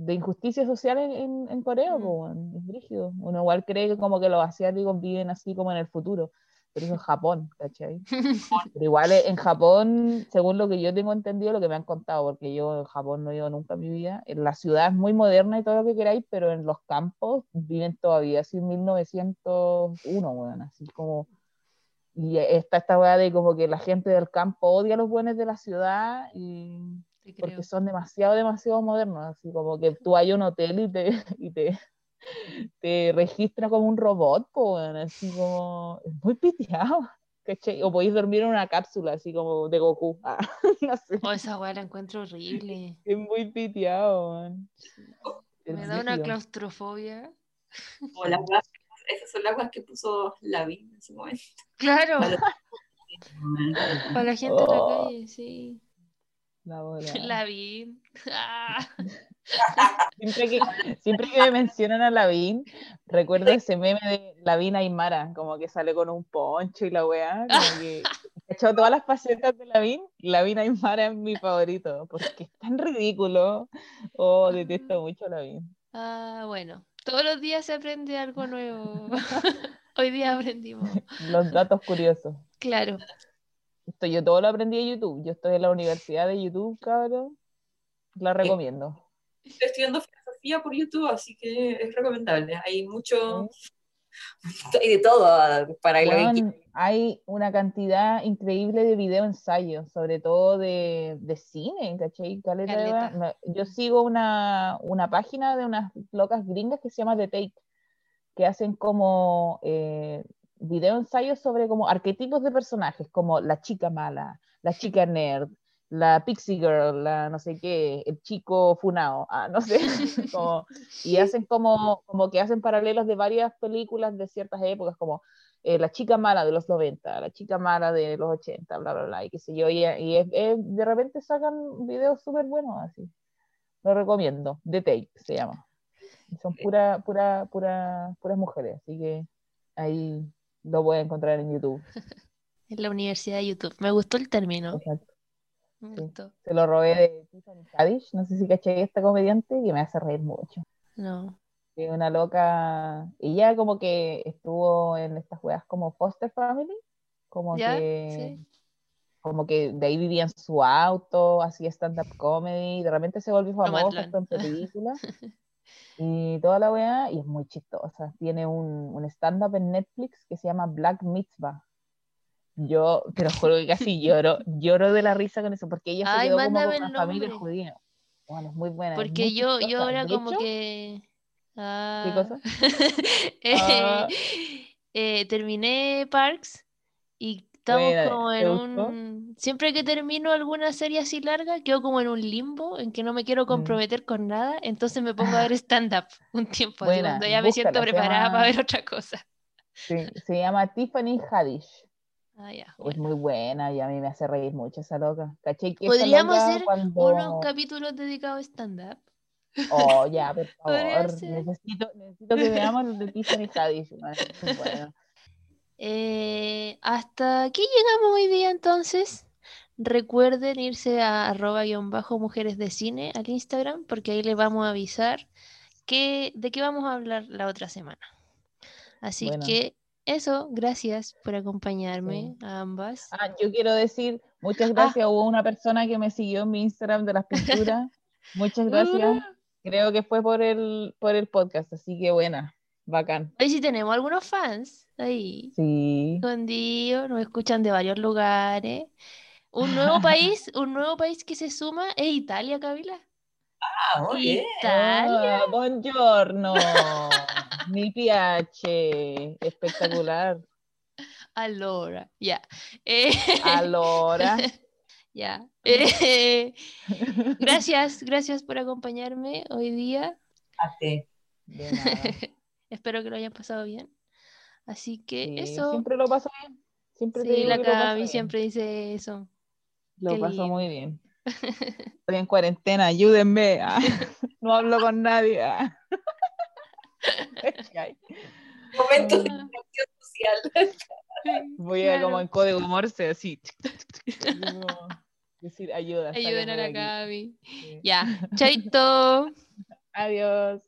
de injusticias sociales en, en Corea, Mm. po, es brígido. Uno igual cree que como que los asiáticos viven así como en el futuro, pero eso es Japón, ¿cachai? <laughs> Pero igual en Japón, según lo que yo tengo entendido, lo que me han contado, porque yo en Japón no he ido nunca en mi vida, en la ciudad es muy moderna y todo lo que queráis, pero en los campos viven todavía así en 1901, weón, así como... Y está esta weá de como que la gente del campo odia a los buenos de la ciudad y Te creo. porque son demasiado, demasiado modernos, así como que tú hay un hotel y te, <laughs> y te, te registra como un robot, weón, así como, es muy piteado, <laughs> ¿cachai? O podéis dormir en una cápsula, así como de Goku, <laughs> ah, no sé, Oh, esa weá la encuentro horrible. es muy piteado, weón. Es Me da una claustrofobia. Las esas son las guas que puso Lavín en su momento. Claro, para la gente en la Oh. calle, sí. La bola. <laughs> <laughs> Ah. <laughs> Siempre que, siempre que me mencionan a Lavín, recuerdo ese meme de Lavín Aymara, como que sale con un poncho y la weá, como que he hecho todas las facetas de Lavín, Lavín Aymara es mi favorito, porque es tan ridículo. Oh, detesto mucho a Lavín. Ah, bueno, todos los días se aprende algo nuevo. Hoy día aprendimos. Los datos curiosos. Claro. Esto yo todo lo aprendí de YouTube. Yo estoy en la universidad de YouTube, cabrón. La recomiendo. Estoy estudiando filosofía por YouTube, así que es recomendable. Hay mucho, hay <laughs> de todo para lo que hay una cantidad increíble de video ensayos, sobre todo de, de cine, ¿cachai? Caleta Yo sigo una, una página de unas locas gringas que se llama The Take, que hacen como eh, video ensayos sobre como arquetipos de personajes, como la chica mala, la chica nerd, la pixie girl, la no sé qué, el chico funao, ah, no sé, <laughs> como, y hacen como, como que hacen paralelos de varias películas de ciertas épocas, como eh, la chica mala de los 90, la chica mala de los 80, bla, bla, bla, y qué sé yo, y, y es- es- de repente sacan videos súper buenos así. Lo recomiendo, The Take se llama. Y Son pura, pura, pura, puras mujeres, así que ahí lo pueden encontrar en YouTube. <laughs> En la universidad de YouTube. Me gustó el término. Exacto. Me Sí. gustó. Se lo robé de Tiffany Haddish, no sé si caché esta comediante, que me hace reír mucho. No. que una loca, ella como que estuvo en estas weas como Foster Family, como ¿Ya? que Sí. como que de ahí vivía en su auto, hacía stand-up comedy, de repente se volvió famosa, en películas <laughs> y toda la wea, y es muy chistosa. Tiene un, un stand-up en Netflix que se llama Black Mitzvah. Yo te lo juro que casi <laughs> lloro, lloro de la risa con eso, porque ella se Ay, quedó como con una familia judía. Bueno, es muy buena. Porque muy yo, yo ahora De como hecho, que. ¿Qué Ah, cosa? <laughs> eh, Ah. eh, terminé Parks y estamos Buena, como ¿te en gustó? Siempre que termino alguna serie así larga, quedo como en un limbo en que no me quiero Mm. comprometer con nada, entonces me pongo a ver <laughs> stand-up <laughs> un tiempo, así Buena, cuando ya me siento preparada para ver otra cosa. Sí, se llama Tiffany Haddish. Ah, ya. Es muy buena y a mí me hace reír mucho esa loca. ¿Cachai? Que esa Podríamos loca hacer cuando... unos capítulos dedicados a stand-up. Oh, ya, por <laughs> favor. Necesito, necesito que veamos los de Tiffany Haddish. bueno. Eh, hasta aquí llegamos hoy día entonces. Recuerden irse a arroba guion bajo mujeres de cine al Instagram porque ahí les vamos a avisar que, de qué vamos a hablar la otra semana. Así Bueno. que eso, gracias por acompañarme Sí. a ambas. Ah, yo quiero decir, Ah. muchas gracias. Hubo una persona que me siguió en mi Instagram de las pinturas. <laughs> Muchas gracias. Uh. Creo que fue por el, por el podcast, así que buena, bacán. Hoy sí tenemos algunos fans ahí Sí. escondidos, nos escuchan de varios lugares. Un nuevo país, un nuevo país que se suma es Italia, Camila. Ah, muy bien. Italia. Ah, buongiorno. <laughs> Mi piace. Espectacular. Allora, ya. Eh, Allora. <laughs> ya. Eh, gracias, gracias por acompañarme hoy día. De nada. <laughs> Espero que lo hayan pasado bien. Así que Sí, eso. Siempre lo paso bien. Siempre te Sí, la Cami siempre dice eso. Lo qué paso lindo. muy bien. <laughs> Estoy en cuarentena, ayúdenme. ah. <laughs> No hablo con nadie. ah. <laughs> Momento de Ah. social. Voy a como Claro. en código morse, así. Como Decir ayuda. Ayuden a la. Sí. Ya. Chaito. Adiós.